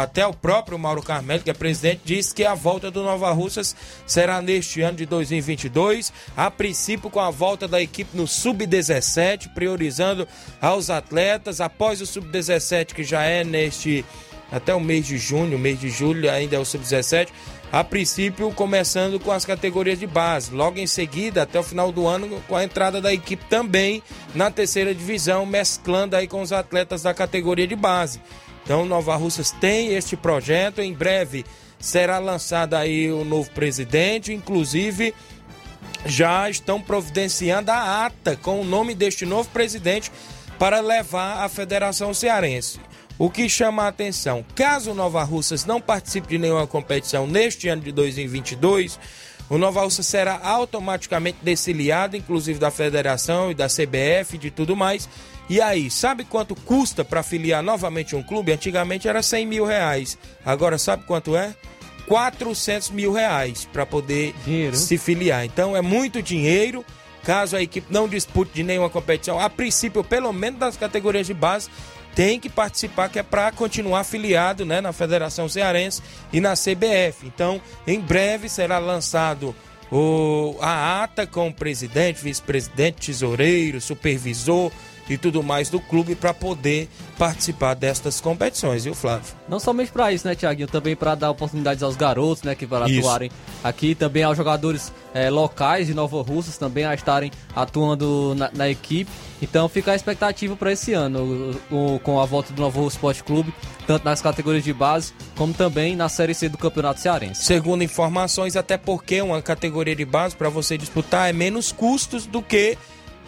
até o próprio Mauro Carmelo, que é presidente, disse que a volta do Nova Russas será neste ano de 2022, a princípio com a volta da equipe no Sub-17, priorizando aos atletas, após o Sub-17, que já é neste até o mês de junho, mês de julho ainda é o Sub-17, a princípio começando com as categorias de base, logo em seguida, até o final do ano, com a entrada da equipe também na terceira divisão, mesclando aí com os atletas da categoria de base. Então, Nova Russas tem este projeto, em breve será lançado aí o novo presidente, inclusive já estão providenciando a ata com o nome deste novo presidente para levar à Federação Cearense. O que chama a atenção, caso o Nova Russas não participe de nenhuma competição neste ano de 2022, o Nova Russas será automaticamente desfiliado, inclusive da federação e da CBF e de tudo mais. E aí, sabe quanto custa para filiar novamente um clube? Antigamente era 100 mil reais. Agora sabe quanto é? 400 mil reais para poder dinheiro. se filiar. Então é muito dinheiro. Caso a equipe não dispute de nenhuma competição, a princípio, pelo menos das categorias de base, tem que participar, que é para continuar afiliado né, na Federação Cearense e na CBF. Então, em breve será lançado o, a ata com o presidente, vice-presidente, tesoureiro, supervisor e tudo mais do clube para poder participar destas competições, viu, Flávio? Não somente para isso, né, Tiaguinho? Também para dar oportunidades aos garotos, né, que para atuarem aqui, também aos jogadores é, locais de Nova Russas também a estarem atuando na, na equipe. Então fica a expectativa para esse ano, o, o, com a volta do Novo Esporte Clube, tanto nas categorias de base, como também na Série C do Campeonato Cearense. Segundo informações, até porque uma categoria de base para você disputar é menos custos do que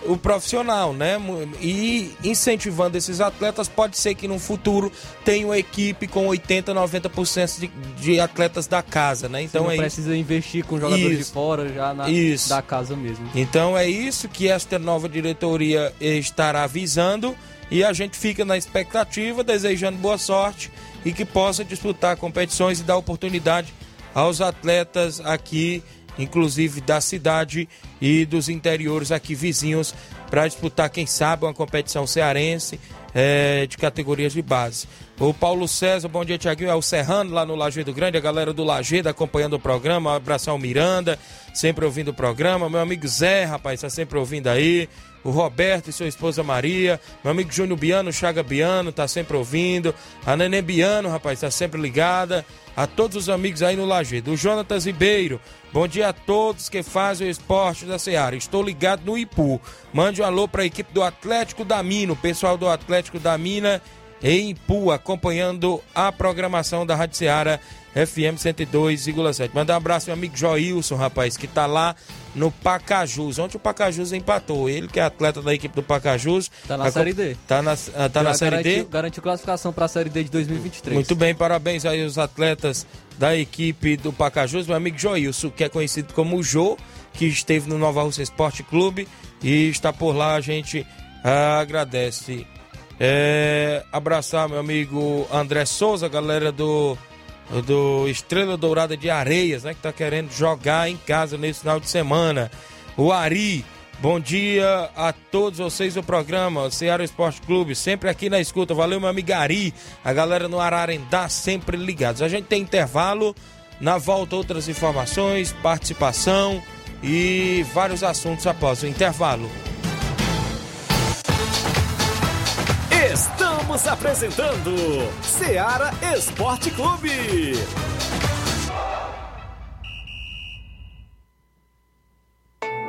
o profissional, né? E incentivando esses atletas, pode ser que no futuro tenha uma equipe com 80, 90% de, de atletas da casa, né? Então Você não é precisa isso. investir com jogadores isso. de fora já na isso. da casa mesmo. Então é isso que esta nova diretoria estará visando e a gente fica na expectativa, desejando boa sorte e que possa disputar competições e dar oportunidade aos atletas aqui inclusive da cidade e dos interiores aqui vizinhos, para disputar, quem sabe, uma competição cearense é, de categorias de base. O Paulo César, bom dia, Tiaguinho. É o Serrano lá no Lajeado Grande, a galera do Lajeado acompanhando o programa. Um abraço ao Miranda, sempre ouvindo o programa. Meu amigo Zé, rapaz, está sempre ouvindo aí o Roberto e sua esposa Maria, meu amigo Júnior Biano, Chaga Biano, tá sempre ouvindo, a Nenê Biano, rapaz, tá sempre ligada, a todos os amigos aí no Lajeado, o Jonatas Ribeiro, bom dia a todos que fazem o esporte da Seara, estou ligado no Ipu, mande um alô para a equipe do Atlético da Mina, o pessoal do Atlético da Mina em Ipu, acompanhando a programação da Rádio Seara FM 102,7. Manda um abraço, meu amigo Joilson, rapaz, que tá lá no Pacajus. Ontem o Pacajus empatou. Ele, que é atleta da equipe do Pacajus. Tá na Série D. Tá na, tá na Série garantiu, D. Garantiu classificação para a Série D de 2023. Muito bem, parabéns aí aos atletas da equipe do Pacajus. Meu amigo Joilson, que é conhecido como Jô, que esteve no Nova Rússia Esporte Clube e está por lá. A gente agradece. É, abraçar meu amigo André Souza, galera do do Estrela Dourada de Areias, né, que tá querendo jogar em casa nesse final de semana. O Ari, bom dia a todos vocês do programa Ceará Esporte Clube, sempre aqui na escuta. Valeu, meu amigo Ari, a galera no Ararendá sempre ligados. A gente tem intervalo, na volta outras informações, participação e vários assuntos após o intervalo. Estamos apresentando Seara Esporte Clube.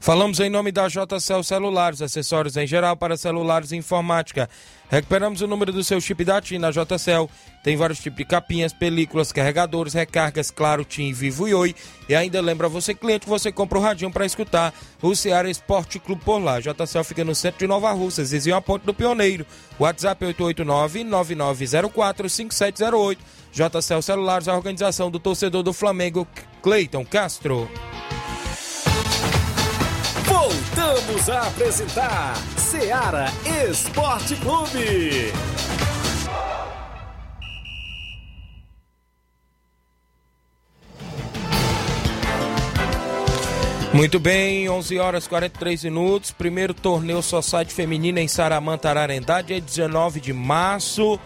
Falamos em nome da JCL Celulares, acessórios em geral para celulares e informática. Recuperamos o número do seu chip da TIM na JCL. Tem vários tipos de capinhas, películas, carregadores, recargas, claro, TIM, Vivo e Oi. E ainda lembra você, cliente, que você compra o radinho para escutar o Ceará Esporte Clube por lá. JCL fica no centro de Nova Russas, vizinho a Ponte do Pioneiro. WhatsApp 889-9904-5708. JCL Celulares, a organização do torcedor do Flamengo, Cleiton Castro. Voltamos a apresentar Seara Esporte Clube. Muito bem, 11 horas 43 minutos. Primeiro torneio Society Feminina em Saramanta, Ararendá, dia 19 de março.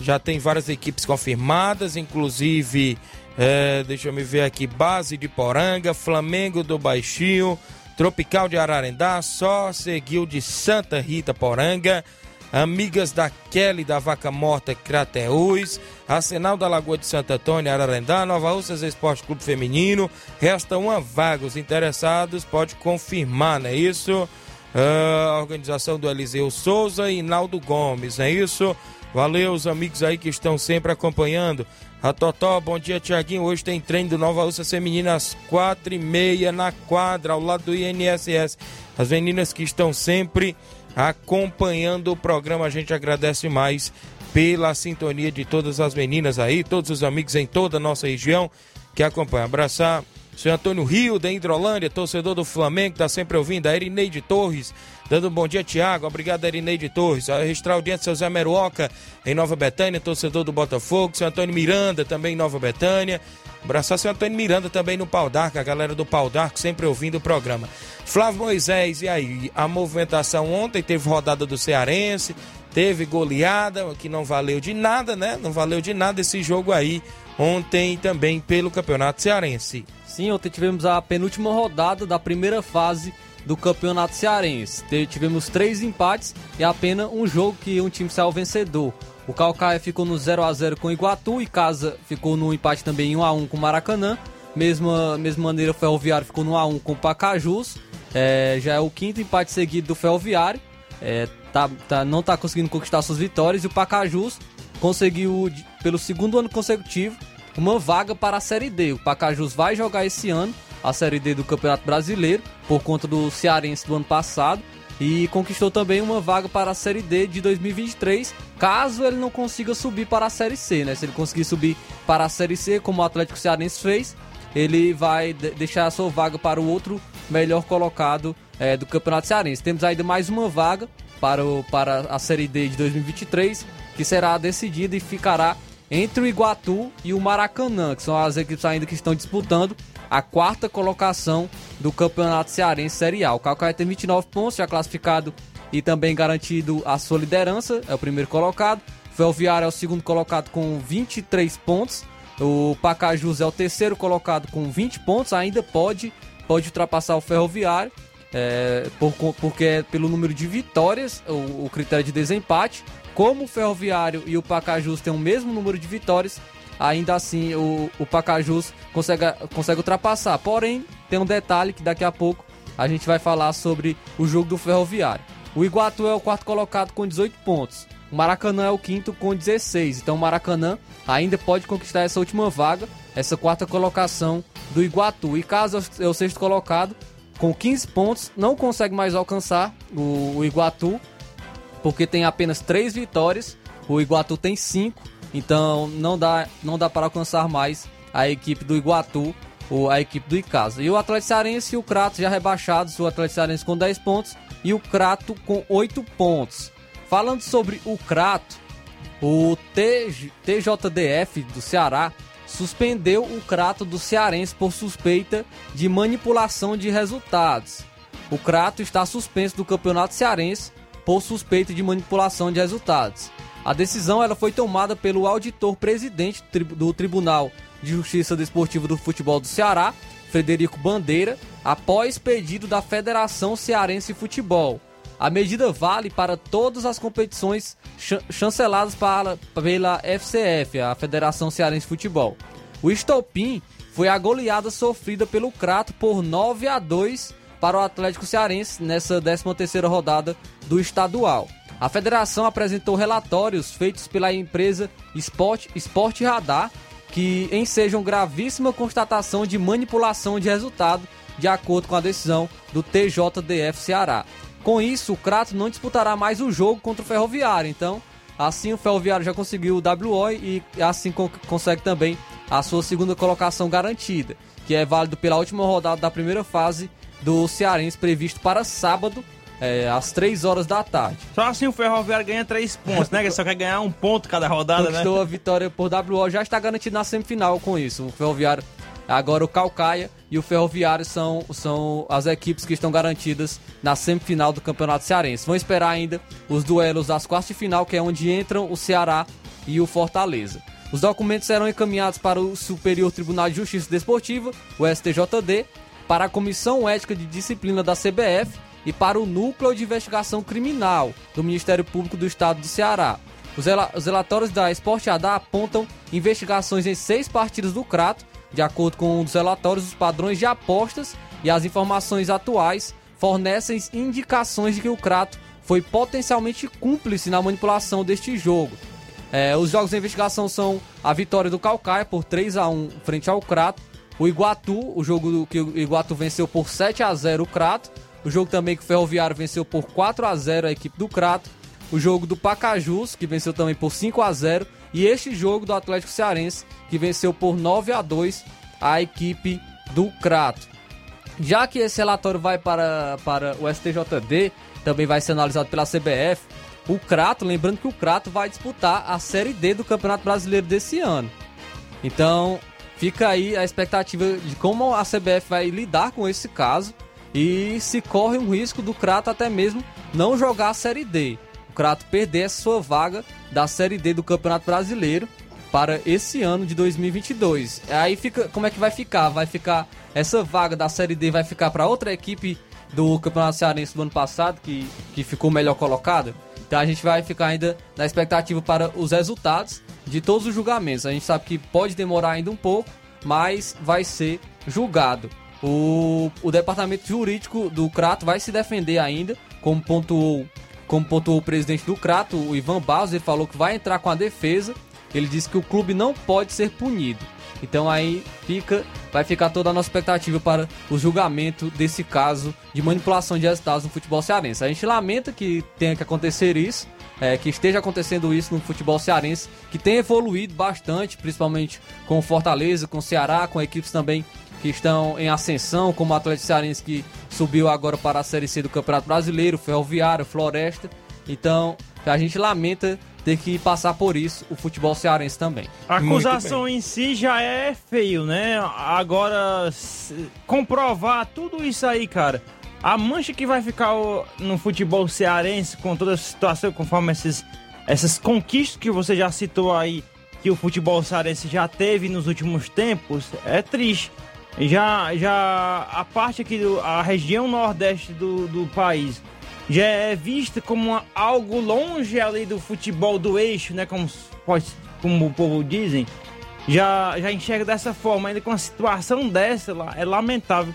Já tem várias equipes confirmadas, inclusive, é, deixa eu me ver aqui: Base de Poranga, Flamengo do Baixinho, Tropical de Ararendá, só seguiu de Santa Rita Poranga. Amigas da Kelly da Vaca Morta Crateús, Arsenal da Lagoa de Santo Antônio, Ararendá, Nova Russas Esporte Clube Feminino. Resta uma vaga. Os interessados pode confirmar, não é isso? A organização do Eliseu Souza e Naldo Gomes, não é isso? Valeu, os amigos aí que estão sempre acompanhando. A Totó, bom dia, Tiaguinho. Hoje tem treino do Nova Russa Feminina às quatro e meia na quadra, ao lado do INSS. As meninas que estão sempre acompanhando o programa, a gente agradece mais pela sintonia de todas as meninas aí, todos os amigos em toda a nossa região que acompanham. Abraçar o senhor Antônio Rio, da Hidrolândia, torcedor do Flamengo, está sempre ouvindo. A Erineide Torres, dando um bom dia, Tiago. Obrigado, Erineide Torres. A registrar a audiência, seu Zé Meruoca, em Nova Betânia, torcedor do Botafogo. Seu Antônio Miranda, também em Nova Betânia. Abraçar seu Antônio Miranda também no Pau d'Arco, a galera do Pau d'Arco sempre ouvindo o programa. Flávio Moisés, e aí? A movimentação ontem teve rodada do Cearense, teve goleada, que não valeu de nada, né? Não valeu de nada esse jogo aí ontem também pelo Campeonato Cearense. Sim, ontem tivemos a penúltima rodada da primeira fase do Campeonato Cearense. Tivemos três empates e apenas um jogo que um time saiu vencedor. O Calcaia ficou no 0 a 0 com o Iguatu e Casa ficou no empate também em 1 a 1 com o Maracanã. Mesma, mesma maneira, o Ferroviário ficou no 1 a 1 com o Pacajus. É, já é o quinto empate seguido do Ferroviário. É, tá, tá- não está conseguindo conquistar suas vitórias e o Pacajus conseguiu, pelo segundo ano consecutivo, uma vaga para a Série D. O Pacajus vai jogar esse ano a Série D do Campeonato Brasileiro por conta do Cearense do ano passado e conquistou também uma vaga para a Série D de 2023, caso ele não consiga subir para a Série C, né? Se ele conseguir subir para a Série C, como o Atlético Cearense fez, ele vai de- deixar a sua vaga para o outro melhor colocado eh, do Campeonato Cearense. Temos ainda mais uma vaga para, o, para a Série D de 2023, que será decidida e ficará entre o Iguatu e o Maracanã, que são as equipes ainda que estão disputando a quarta colocação do Campeonato Cearense Série A. O Calcaia tem 29 pontos, já classificado e também garantido a sua liderança, é o primeiro colocado. Ferroviário é o segundo colocado com 23 pontos. O Pacajus é o terceiro colocado com 20 pontos, ainda pode, pode ultrapassar o Ferroviário, é, por porque é pelo número de vitórias, o, o critério de desempate. Como o Ferroviário e o Pacajus têm o mesmo número de vitórias, ainda assim o, o Pacajus consegue, consegue ultrapassar. Porém, tem um detalhe que daqui a pouco a gente vai falar sobre o jogo do Ferroviário. O Iguatu é o quarto colocado com 18 pontos. O Maracanã é o quinto com 16. Então o Maracanã ainda pode conquistar essa última vaga, essa quarta colocação do Iguatu. E caso é o sexto colocado, com 15 pontos, não consegue mais alcançar o, o Iguatu, porque tem apenas 3 vitórias. O Iguatu tem 5. Então não dá, não dá para alcançar mais a equipe do Iguatu ou a equipe do Icasa. E o Atlético Cearense e o Crato já rebaixados, o Atlético Cearense com 10 pontos e o Crato com 8 pontos. Falando sobre o Crato, o TJ TJDF do Ceará suspendeu o Crato do Cearense por suspeita de manipulação de resultados. O Crato está suspenso do Campeonato Cearense por suspeita de manipulação de resultados. A decisão ela foi tomada pelo auditor-presidente tri- do Tribunal de Justiça Desportiva do Futebol do Ceará, Frederico Bandeira, após pedido da Federação Cearense de Futebol. A medida vale para todas as competições chan- chanceladas para- pela FCF, a Federação Cearense de Futebol. O estopim foi a goleada sofrida pelo Crato por 9 a 2 para o Atlético Cearense nessa 13ª rodada do estadual. A federação apresentou relatórios feitos pela empresa Sport, Sport Radar que ensejam gravíssima constatação de manipulação de resultado de acordo com a decisão do TJDF Ceará. Com isso, o Crato não disputará mais o jogo contra o Ferroviário. Então, assim o Ferroviário já conseguiu o WO e assim co consegue também a sua segunda colocação garantida, que é válido pela última rodada da primeira fase do Cearense previsto para sábado, é, às 3 horas da tarde. Só assim o Ferroviário ganha 3 pontos, né? Que só quer ganhar um ponto cada rodada, Conquistou né? a vitória por WO, já está garantido na semifinal com isso. O Ferroviário, agora o Calcaia e o Ferroviário são, são as equipes que estão garantidas na semifinal do Campeonato Cearense. Vão esperar ainda os duelos das quartas de final, que é onde entram o Ceará e o Fortaleza. Os documentos serão encaminhados para o Superior Tribunal de Justiça Desportiva, o STJD, para a Comissão Ética de Disciplina da CBF e para o Núcleo de Investigação Criminal do Ministério Público do Estado do Ceará. Os, os relatórios da Esporte Radar apontam investigações em seis partidas do Crato, de acordo com um dos relatórios, os padrões de apostas e as informações atuais fornecem indicações de que o Crato foi potencialmente cúmplice na manipulação deste jogo. É, os jogos de investigação são a vitória do Calcaia por 3 a 1 frente ao Crato, o Iguatu, o jogo que o Iguatu venceu por 7 a 0 o Crato, o jogo também que o Ferroviário venceu por 4 a 0 a equipe do Crato, o jogo do Pacajus, que venceu também por 5 a 0 e este jogo do Atlético Cearense, que venceu por 9 a 2 a equipe do Crato. Já que esse relatório vai para, para o STJD, também vai ser analisado pela CBF, o Crato, lembrando que o Crato vai disputar a Série D do Campeonato Brasileiro desse ano. Então, fica aí a expectativa de como a CBF vai lidar com esse caso e se corre um risco do Crato até mesmo não jogar a Série D. O Crato perder a sua vaga da Série D do Campeonato Brasileiro para esse ano de 2022. Aí fica, como é que vai ficar? Vai ficar essa vaga da Série D vai ficar para outra equipe do Campeonato Cearense do ano passado que, que ficou melhor colocada? Então a gente vai ficar ainda na expectativa para os resultados de todos os julgamentos. A gente sabe que pode demorar ainda um pouco, mas vai ser julgado. O, o departamento jurídico do Crato vai se defender ainda, como pontuou, como pontuou o presidente do Crato, o Ivan Barros, ele falou que vai entrar com a defesa. Ele disse que o clube não pode ser punido. Então aí fica, vai ficar toda a nossa expectativa para o julgamento desse caso de manipulação de resultados no futebol cearense. A gente lamenta que tenha que acontecer isso, é, que esteja acontecendo isso no futebol cearense, que tem evoluído bastante, principalmente com o Fortaleza, com o Ceará, com equipes também que estão em ascensão, como o Atlético Cearense que subiu agora para a Série C do Campeonato Brasileiro, Ferroviário, Floresta. Então, a gente lamenta ter que passar por isso o futebol cearense também. A acusação em si já é feio, né? Agora, comprovar tudo isso aí, cara. A mancha que vai ficar no futebol cearense com toda a situação, conforme esses, essas conquistas que você já citou aí, que o futebol cearense já teve nos últimos tempos, é triste. Já, já a parte aqui, do, a região nordeste do, do país, já é vista como algo longe ali do futebol do eixo, né? Como, pode, como o povo dizem. Já, já enxerga dessa forma, ainda com uma situação dessa lá, é lamentável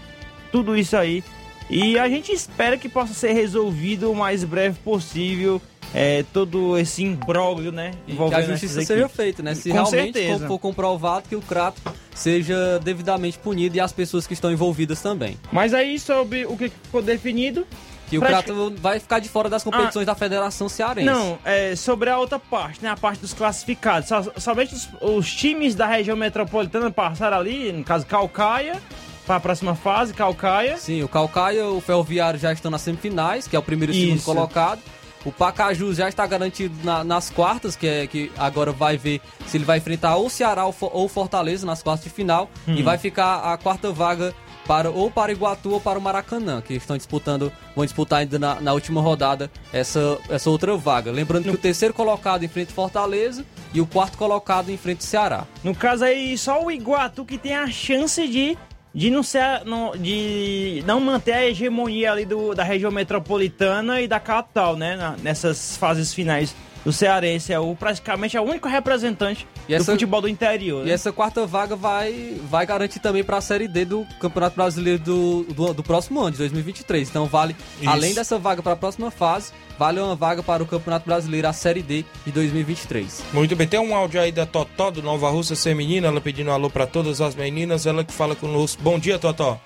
tudo isso aí. E a gente espera que possa ser resolvido o mais breve possível. É, todo esse imbróglio, né? E que a justiça seja feita, né? Se Com realmente certeza. for comprovado que o Crato seja devidamente punido e as pessoas que estão envolvidas também. Mas aí sobre o que ficou definido, Que o Crato vai ficar de fora das competições da Federação Cearense. Não, é sobre a outra parte, né? A parte dos classificados. Somente os, os times da região metropolitana passaram ali, no caso Calcaia, para a próxima fase, Calcaia. Sim, o Calcaia e o Ferroviário já estão nas semifinais, que é o primeiro e segundo Isso. colocado. O Pacajus já está garantido na- nas quartas, que é que agora vai ver se ele vai enfrentar ou o Ceará ou, ou Fortaleza nas quartas de final. Hum. E vai ficar a quarta vaga para ou para Iguatu ou para o Maracanã, que estão disputando, vão disputar ainda na, na última rodada essa, essa outra vaga. Lembrando que o terceiro colocado enfrenta Fortaleza e o quarto colocado enfrenta Ceará. No caso aí, só o Iguatu que tem a chance de, de, não, ser, não, de não manter a hegemonia ali do, da região metropolitana e da capital, né? nessas fases finais do Cearense. É o, praticamente é o único representante E do futebol do interior. E né? essa quarta vaga vai, vai garantir também para a Série D do Campeonato Brasileiro do, do, do próximo ano, de 2023. Então vale, Isso. além dessa vaga para a próxima fase, vale uma vaga para o Campeonato Brasileiro, a Série D de 2023. Muito bem, tem um áudio aí da Totó do Nova Russa Ser Menina, ela pedindo um alô pra todas as meninas, ela que fala conosco. Bom dia, Totó.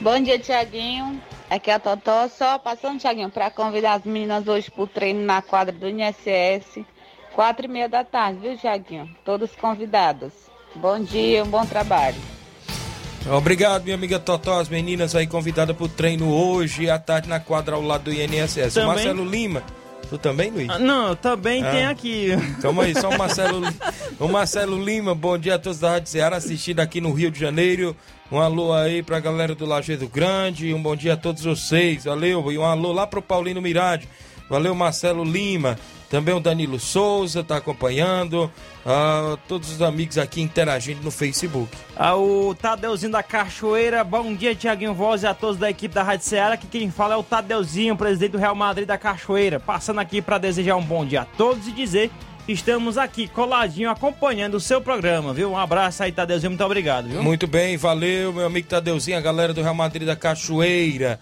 Bom dia, Tiaguinho. Aqui é a Totó, só passando, Tiaguinho, para convidar as meninas hoje pro treino na quadra do INSS, quatro e meia da tarde, viu, Tiaguinho? Todos convidados. Bom dia, um bom trabalho. Obrigado, minha amiga Totó, as meninas aí convidadas pro treino hoje à tarde na quadra ao lado do INSS. O Também- Marcelo Lima, tu também, Luiz? Ah, não, também Ah. tem aqui. Calma aí, só o Marcelo, o Marcelo Lima, bom dia a todos da Rádio Ceará assistindo aqui no Rio de Janeiro. Um alô aí pra galera do Lajeado Grande, um bom dia a todos vocês, valeu. E um alô lá pro Paulino Mirade, valeu Marcelo Lima. Também o Danilo Souza tá acompanhando, ah, todos os amigos aqui interagindo no Facebook. Ah, o Tadeuzinho da Cachoeira, bom dia, Tiaguinho Voz e a todos da equipe da Rádio Ceará, que quem fala é o Tadeuzinho, presidente do Real Madrid da Cachoeira, passando aqui para desejar um bom dia a todos e dizer que estamos aqui coladinho acompanhando o seu programa, viu? Um abraço aí, Tadeuzinho, muito obrigado, viu? Muito bem, valeu, meu amigo Tadeuzinho, a galera do Real Madrid da Cachoeira.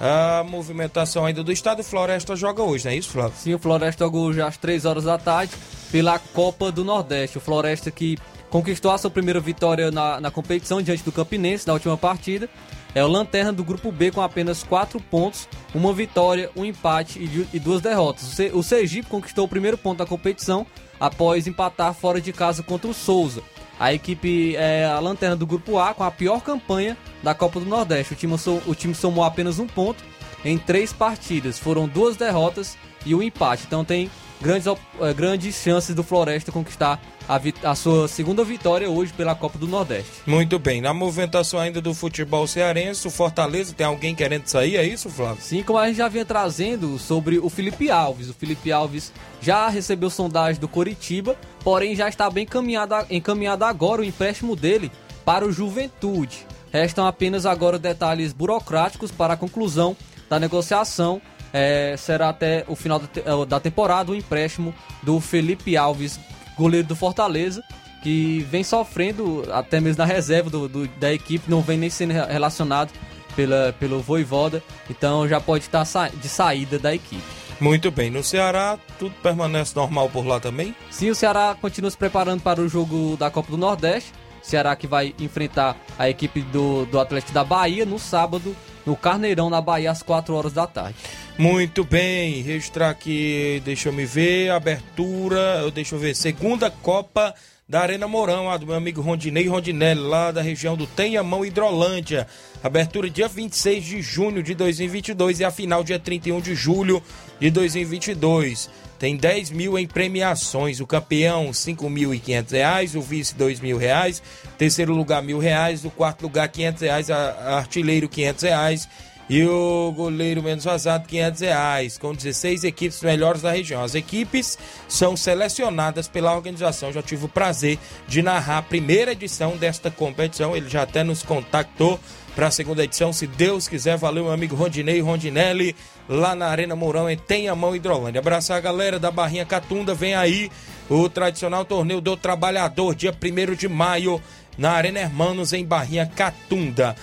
A movimentação ainda do estado, Floresta joga hoje, não é isso, Flávio? Sim, o Floresta jogou hoje às 3 horas da tarde pela Copa do Nordeste. O Floresta que conquistou a sua primeira vitória na, na competição diante do Campinense na última partida. É o lanterna do grupo B com apenas 4 pontos, uma vitória, um empate e, du- duas derrotas. O, o Sergipe conquistou o primeiro ponto da competição após empatar fora de casa contra o Souza. A equipe é a lanterna do grupo A com a pior campanha da Copa do Nordeste. O time, o time somou apenas um ponto em três partidas. Foram duas derrotas e um empate. Então tem grandes, eh, grandes chances do Floresta conquistar a, a sua segunda vitória hoje pela Copa do Nordeste. Muito bem, na movimentação ainda do futebol cearense, o Fortaleza tem alguém querendo sair, é isso, Flávio? Sim, como a gente já vinha trazendo sobre o Felipe Alves. O Felipe Alves já recebeu sondagem do Coritiba, porém já está bem encaminhado, encaminhado agora o empréstimo dele para o Juventude. Restam apenas agora detalhes burocráticos para a conclusão da negociação. É, será até o final eh, da temporada o empréstimo do Felipe Alves, goleiro do Fortaleza, que vem sofrendo até mesmo na reserva do- do- da equipe, não vem nem sendo re- relacionado pela, pelo Voivoda, então já pode estar sa- de saída da equipe. Muito bem, no Ceará tudo permanece normal por lá também? Sim, o Ceará continua se preparando para o jogo da Copa do Nordeste. Ceará que vai enfrentar a equipe do, do Atlético da Bahia no sábado, no Carneirão, na Bahia, às 4 horas da tarde. Muito bem, registrar aqui, deixa eu me ver, abertura, deixa eu ver, segunda Copa da Arena Mourão, a do meu amigo Rondinei Rondinelli, lá da região do Tenhamão, Hidrolândia. Abertura dia 26 de junho de 2022 e a final dia 31 de julho de 2022. Tem 10 mil em premiações, o campeão 5.500 reais, o vice 2.000 reais, terceiro lugar 1.000 reais, o quarto lugar 500 reais, a- a artilheiro 500 reais, e o goleiro menos vazado, 500 reais, com 16 equipes melhores da região. As equipes são selecionadas pela organização. Já tive o prazer de narrar a primeira edição desta competição. Ele já até nos contactou para a segunda edição. Se Deus quiser, valeu, meu amigo Rondinei Rondinelli, lá na Arena Mourão, em Tenhamão, Hidrolândia. Abraçar a galera da Barrinha Catunda. Vem aí o tradicional torneio do Trabalhador, dia 1 de maio, na Arena Hermanos, em Barrinha Catunda.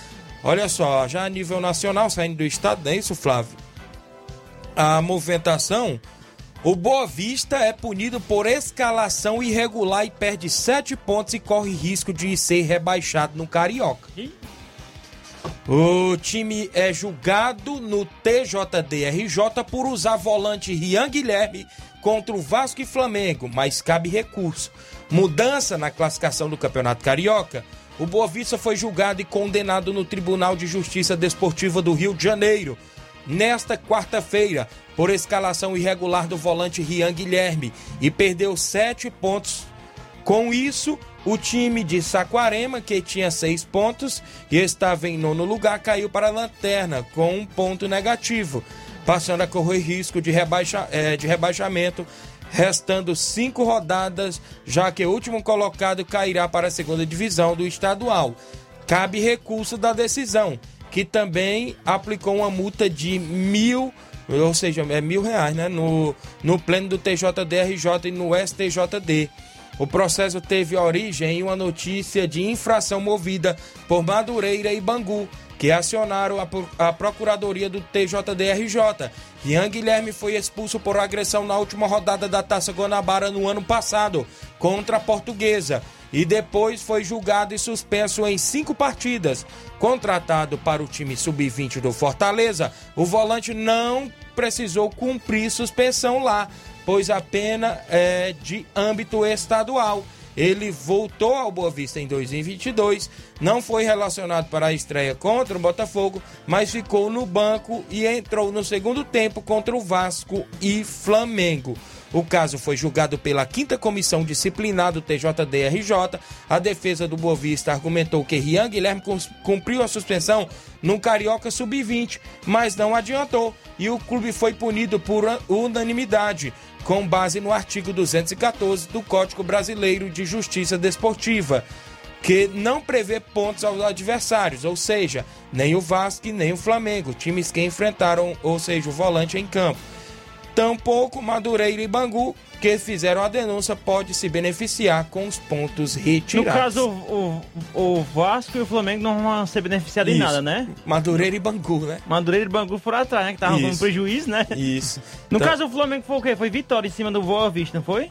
Olha só, já a nível nacional, saindo do estado, não é isso, Flávio? A movimentação, o Boa Vista é punido por escalação irregular e perde sete pontos e corre risco de ser rebaixado no Carioca. O time é julgado no TJDRJ por usar volante Rian Guilherme contra o Vasco e Flamengo, mas cabe recurso. Mudança na classificação do Campeonato Carioca. O Boa Vista foi julgado e condenado no Tribunal de Justiça Desportiva do Rio de Janeiro nesta quarta-feira por escalação irregular do volante Rian Guilherme e perdeu sete pontos. Com isso, o time de Saquarema, que tinha seis pontos e estava em nono lugar, caiu para a lanterna com um ponto negativo, passando a correr risco de, rebaixa, eh, de rebaixamento, restando cinco rodadas, já que o último colocado cairá para a segunda divisão do estadual. Cabe recurso da decisão, que também aplicou uma multa de mil ou seja, é mil reais, né? No, no pleno do TJDRJ e no STJD. O processo teve origem em uma notícia de infração movida por Madureira e Bangu, que acionaram a, pro- a Procuradoria do TJDRJ. Rian Guilherme foi expulso por agressão na última rodada da Taça Guanabara no ano passado, contra a Portuguesa, e depois foi julgado e suspenso em cinco partidas. Contratado para o time sub-20 do Fortaleza, o volante não precisou cumprir suspensão lá, pois a pena é de âmbito estadual. Ele voltou ao Boa Vista em 2022, não foi relacionado para a estreia contra o Botafogo, mas ficou no banco e entrou no segundo tempo contra o Vasco e Flamengo. O caso foi julgado pela quinta comissão disciplinar do TJDRJ. A defesa do Boa Vista argumentou que Rian Guilherme cumpriu a suspensão no Carioca Sub-20, mas não adiantou e o clube foi punido por unanimidade, com base no artigo 214 do Código Brasileiro de Justiça Desportiva que não prevê pontos aos adversários, ou seja, nem o Vasco nem o Flamengo, times que enfrentaram, ou seja, o volante em campo. Tampouco Madureira e Bangu, que fizeram a denúncia, pode se beneficiar com os pontos No retirados. caso, o, o, o Vasco e o Flamengo não vão ser beneficiados em Isso. nada, né? Madureira e Bangu, né? Madureira e Bangu foram atrás, né? Que estavam com prejuízo, né? Isso. No Então- caso, o Flamengo foi o quê? Foi vitória em cima do Boa Vista, não foi?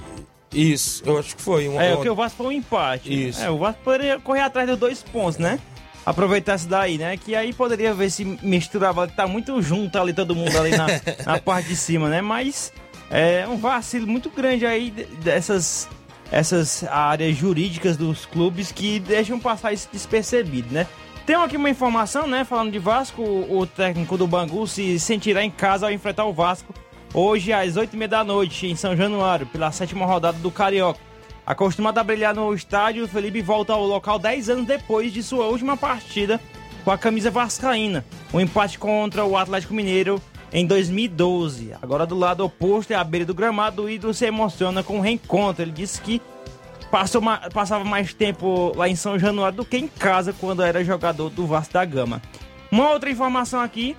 Isso, eu acho que foi. Um, É, o que o Vasco foi um empate. Isso. É, o Vasco poderia correr atrás dos dois pontos, né? Aproveitar isso daí, né? Que aí poderia ver se misturava, tá muito junto ali todo mundo ali na, na parte de cima, né? Mas é um vacilo muito grande aí de- dessas essas áreas jurídicas dos clubes que deixam passar isso despercebido, né? Tem aqui uma informação, né? Falando de Vasco, o o técnico do Bangu se sentirá em casa ao enfrentar o Vasco hoje às 8h30 da noite em São Januário, pela sétima rodada do Carioca. Acostumado a brilhar no estádio, o Felipe volta ao local 10 anos depois de sua última partida com a camisa vascaína. Um empate contra o Atlético Mineiro em 2012. Agora do lado oposto é a beira do gramado, o ídolo se emociona com o reencontro. Ele disse que passou ma- passava mais tempo lá em São Januário do que em casa quando era jogador do Vasco da Gama. Uma outra informação aqui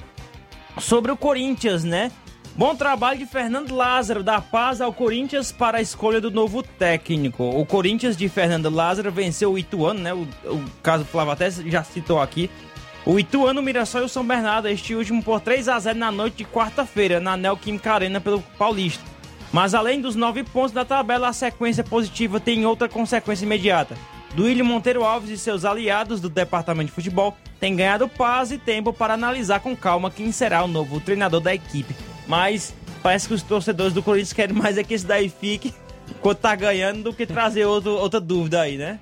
sobre o Corinthians, né? Bom trabalho de Fernando Lázaro, da paz ao Corinthians para a escolha do novo técnico. O Corinthians de Fernando Lázaro venceu o Ituano, né? O, o caso Flávio até já citou aqui. O Ituano, Mirassol e o São Bernardo, este último por 3 a 0 na noite de quarta-feira, na Neoquímica Arena pelo Paulista. Mas além dos nove pontos da tabela, a sequência positiva tem outra consequência imediata. Duílio Monteiro Alves e seus aliados do Departamento de Futebol têm ganhado paz e tempo para analisar com calma quem será o novo treinador da equipe. Mas parece que os torcedores do Corinthians querem mais é que esse daí fique enquanto tá ganhando do que trazer outro, outra dúvida aí, né?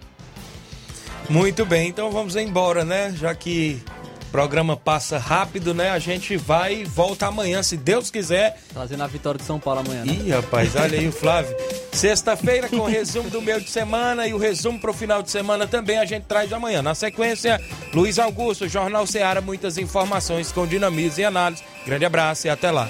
Muito bem, então vamos embora, né? Já que o programa passa rápido, né? A gente vai e volta amanhã, se Deus quiser. Trazendo a vitória de São Paulo amanhã, né? Ih, rapaz, olha aí o Flávio. Sexta-feira com o resumo do meio de semana e o resumo pro final de semana também a gente traz amanhã. Na sequência, Luiz Augusto, Jornal Ceará, muitas informações com dinamismo e análise. Grande abraço e até lá.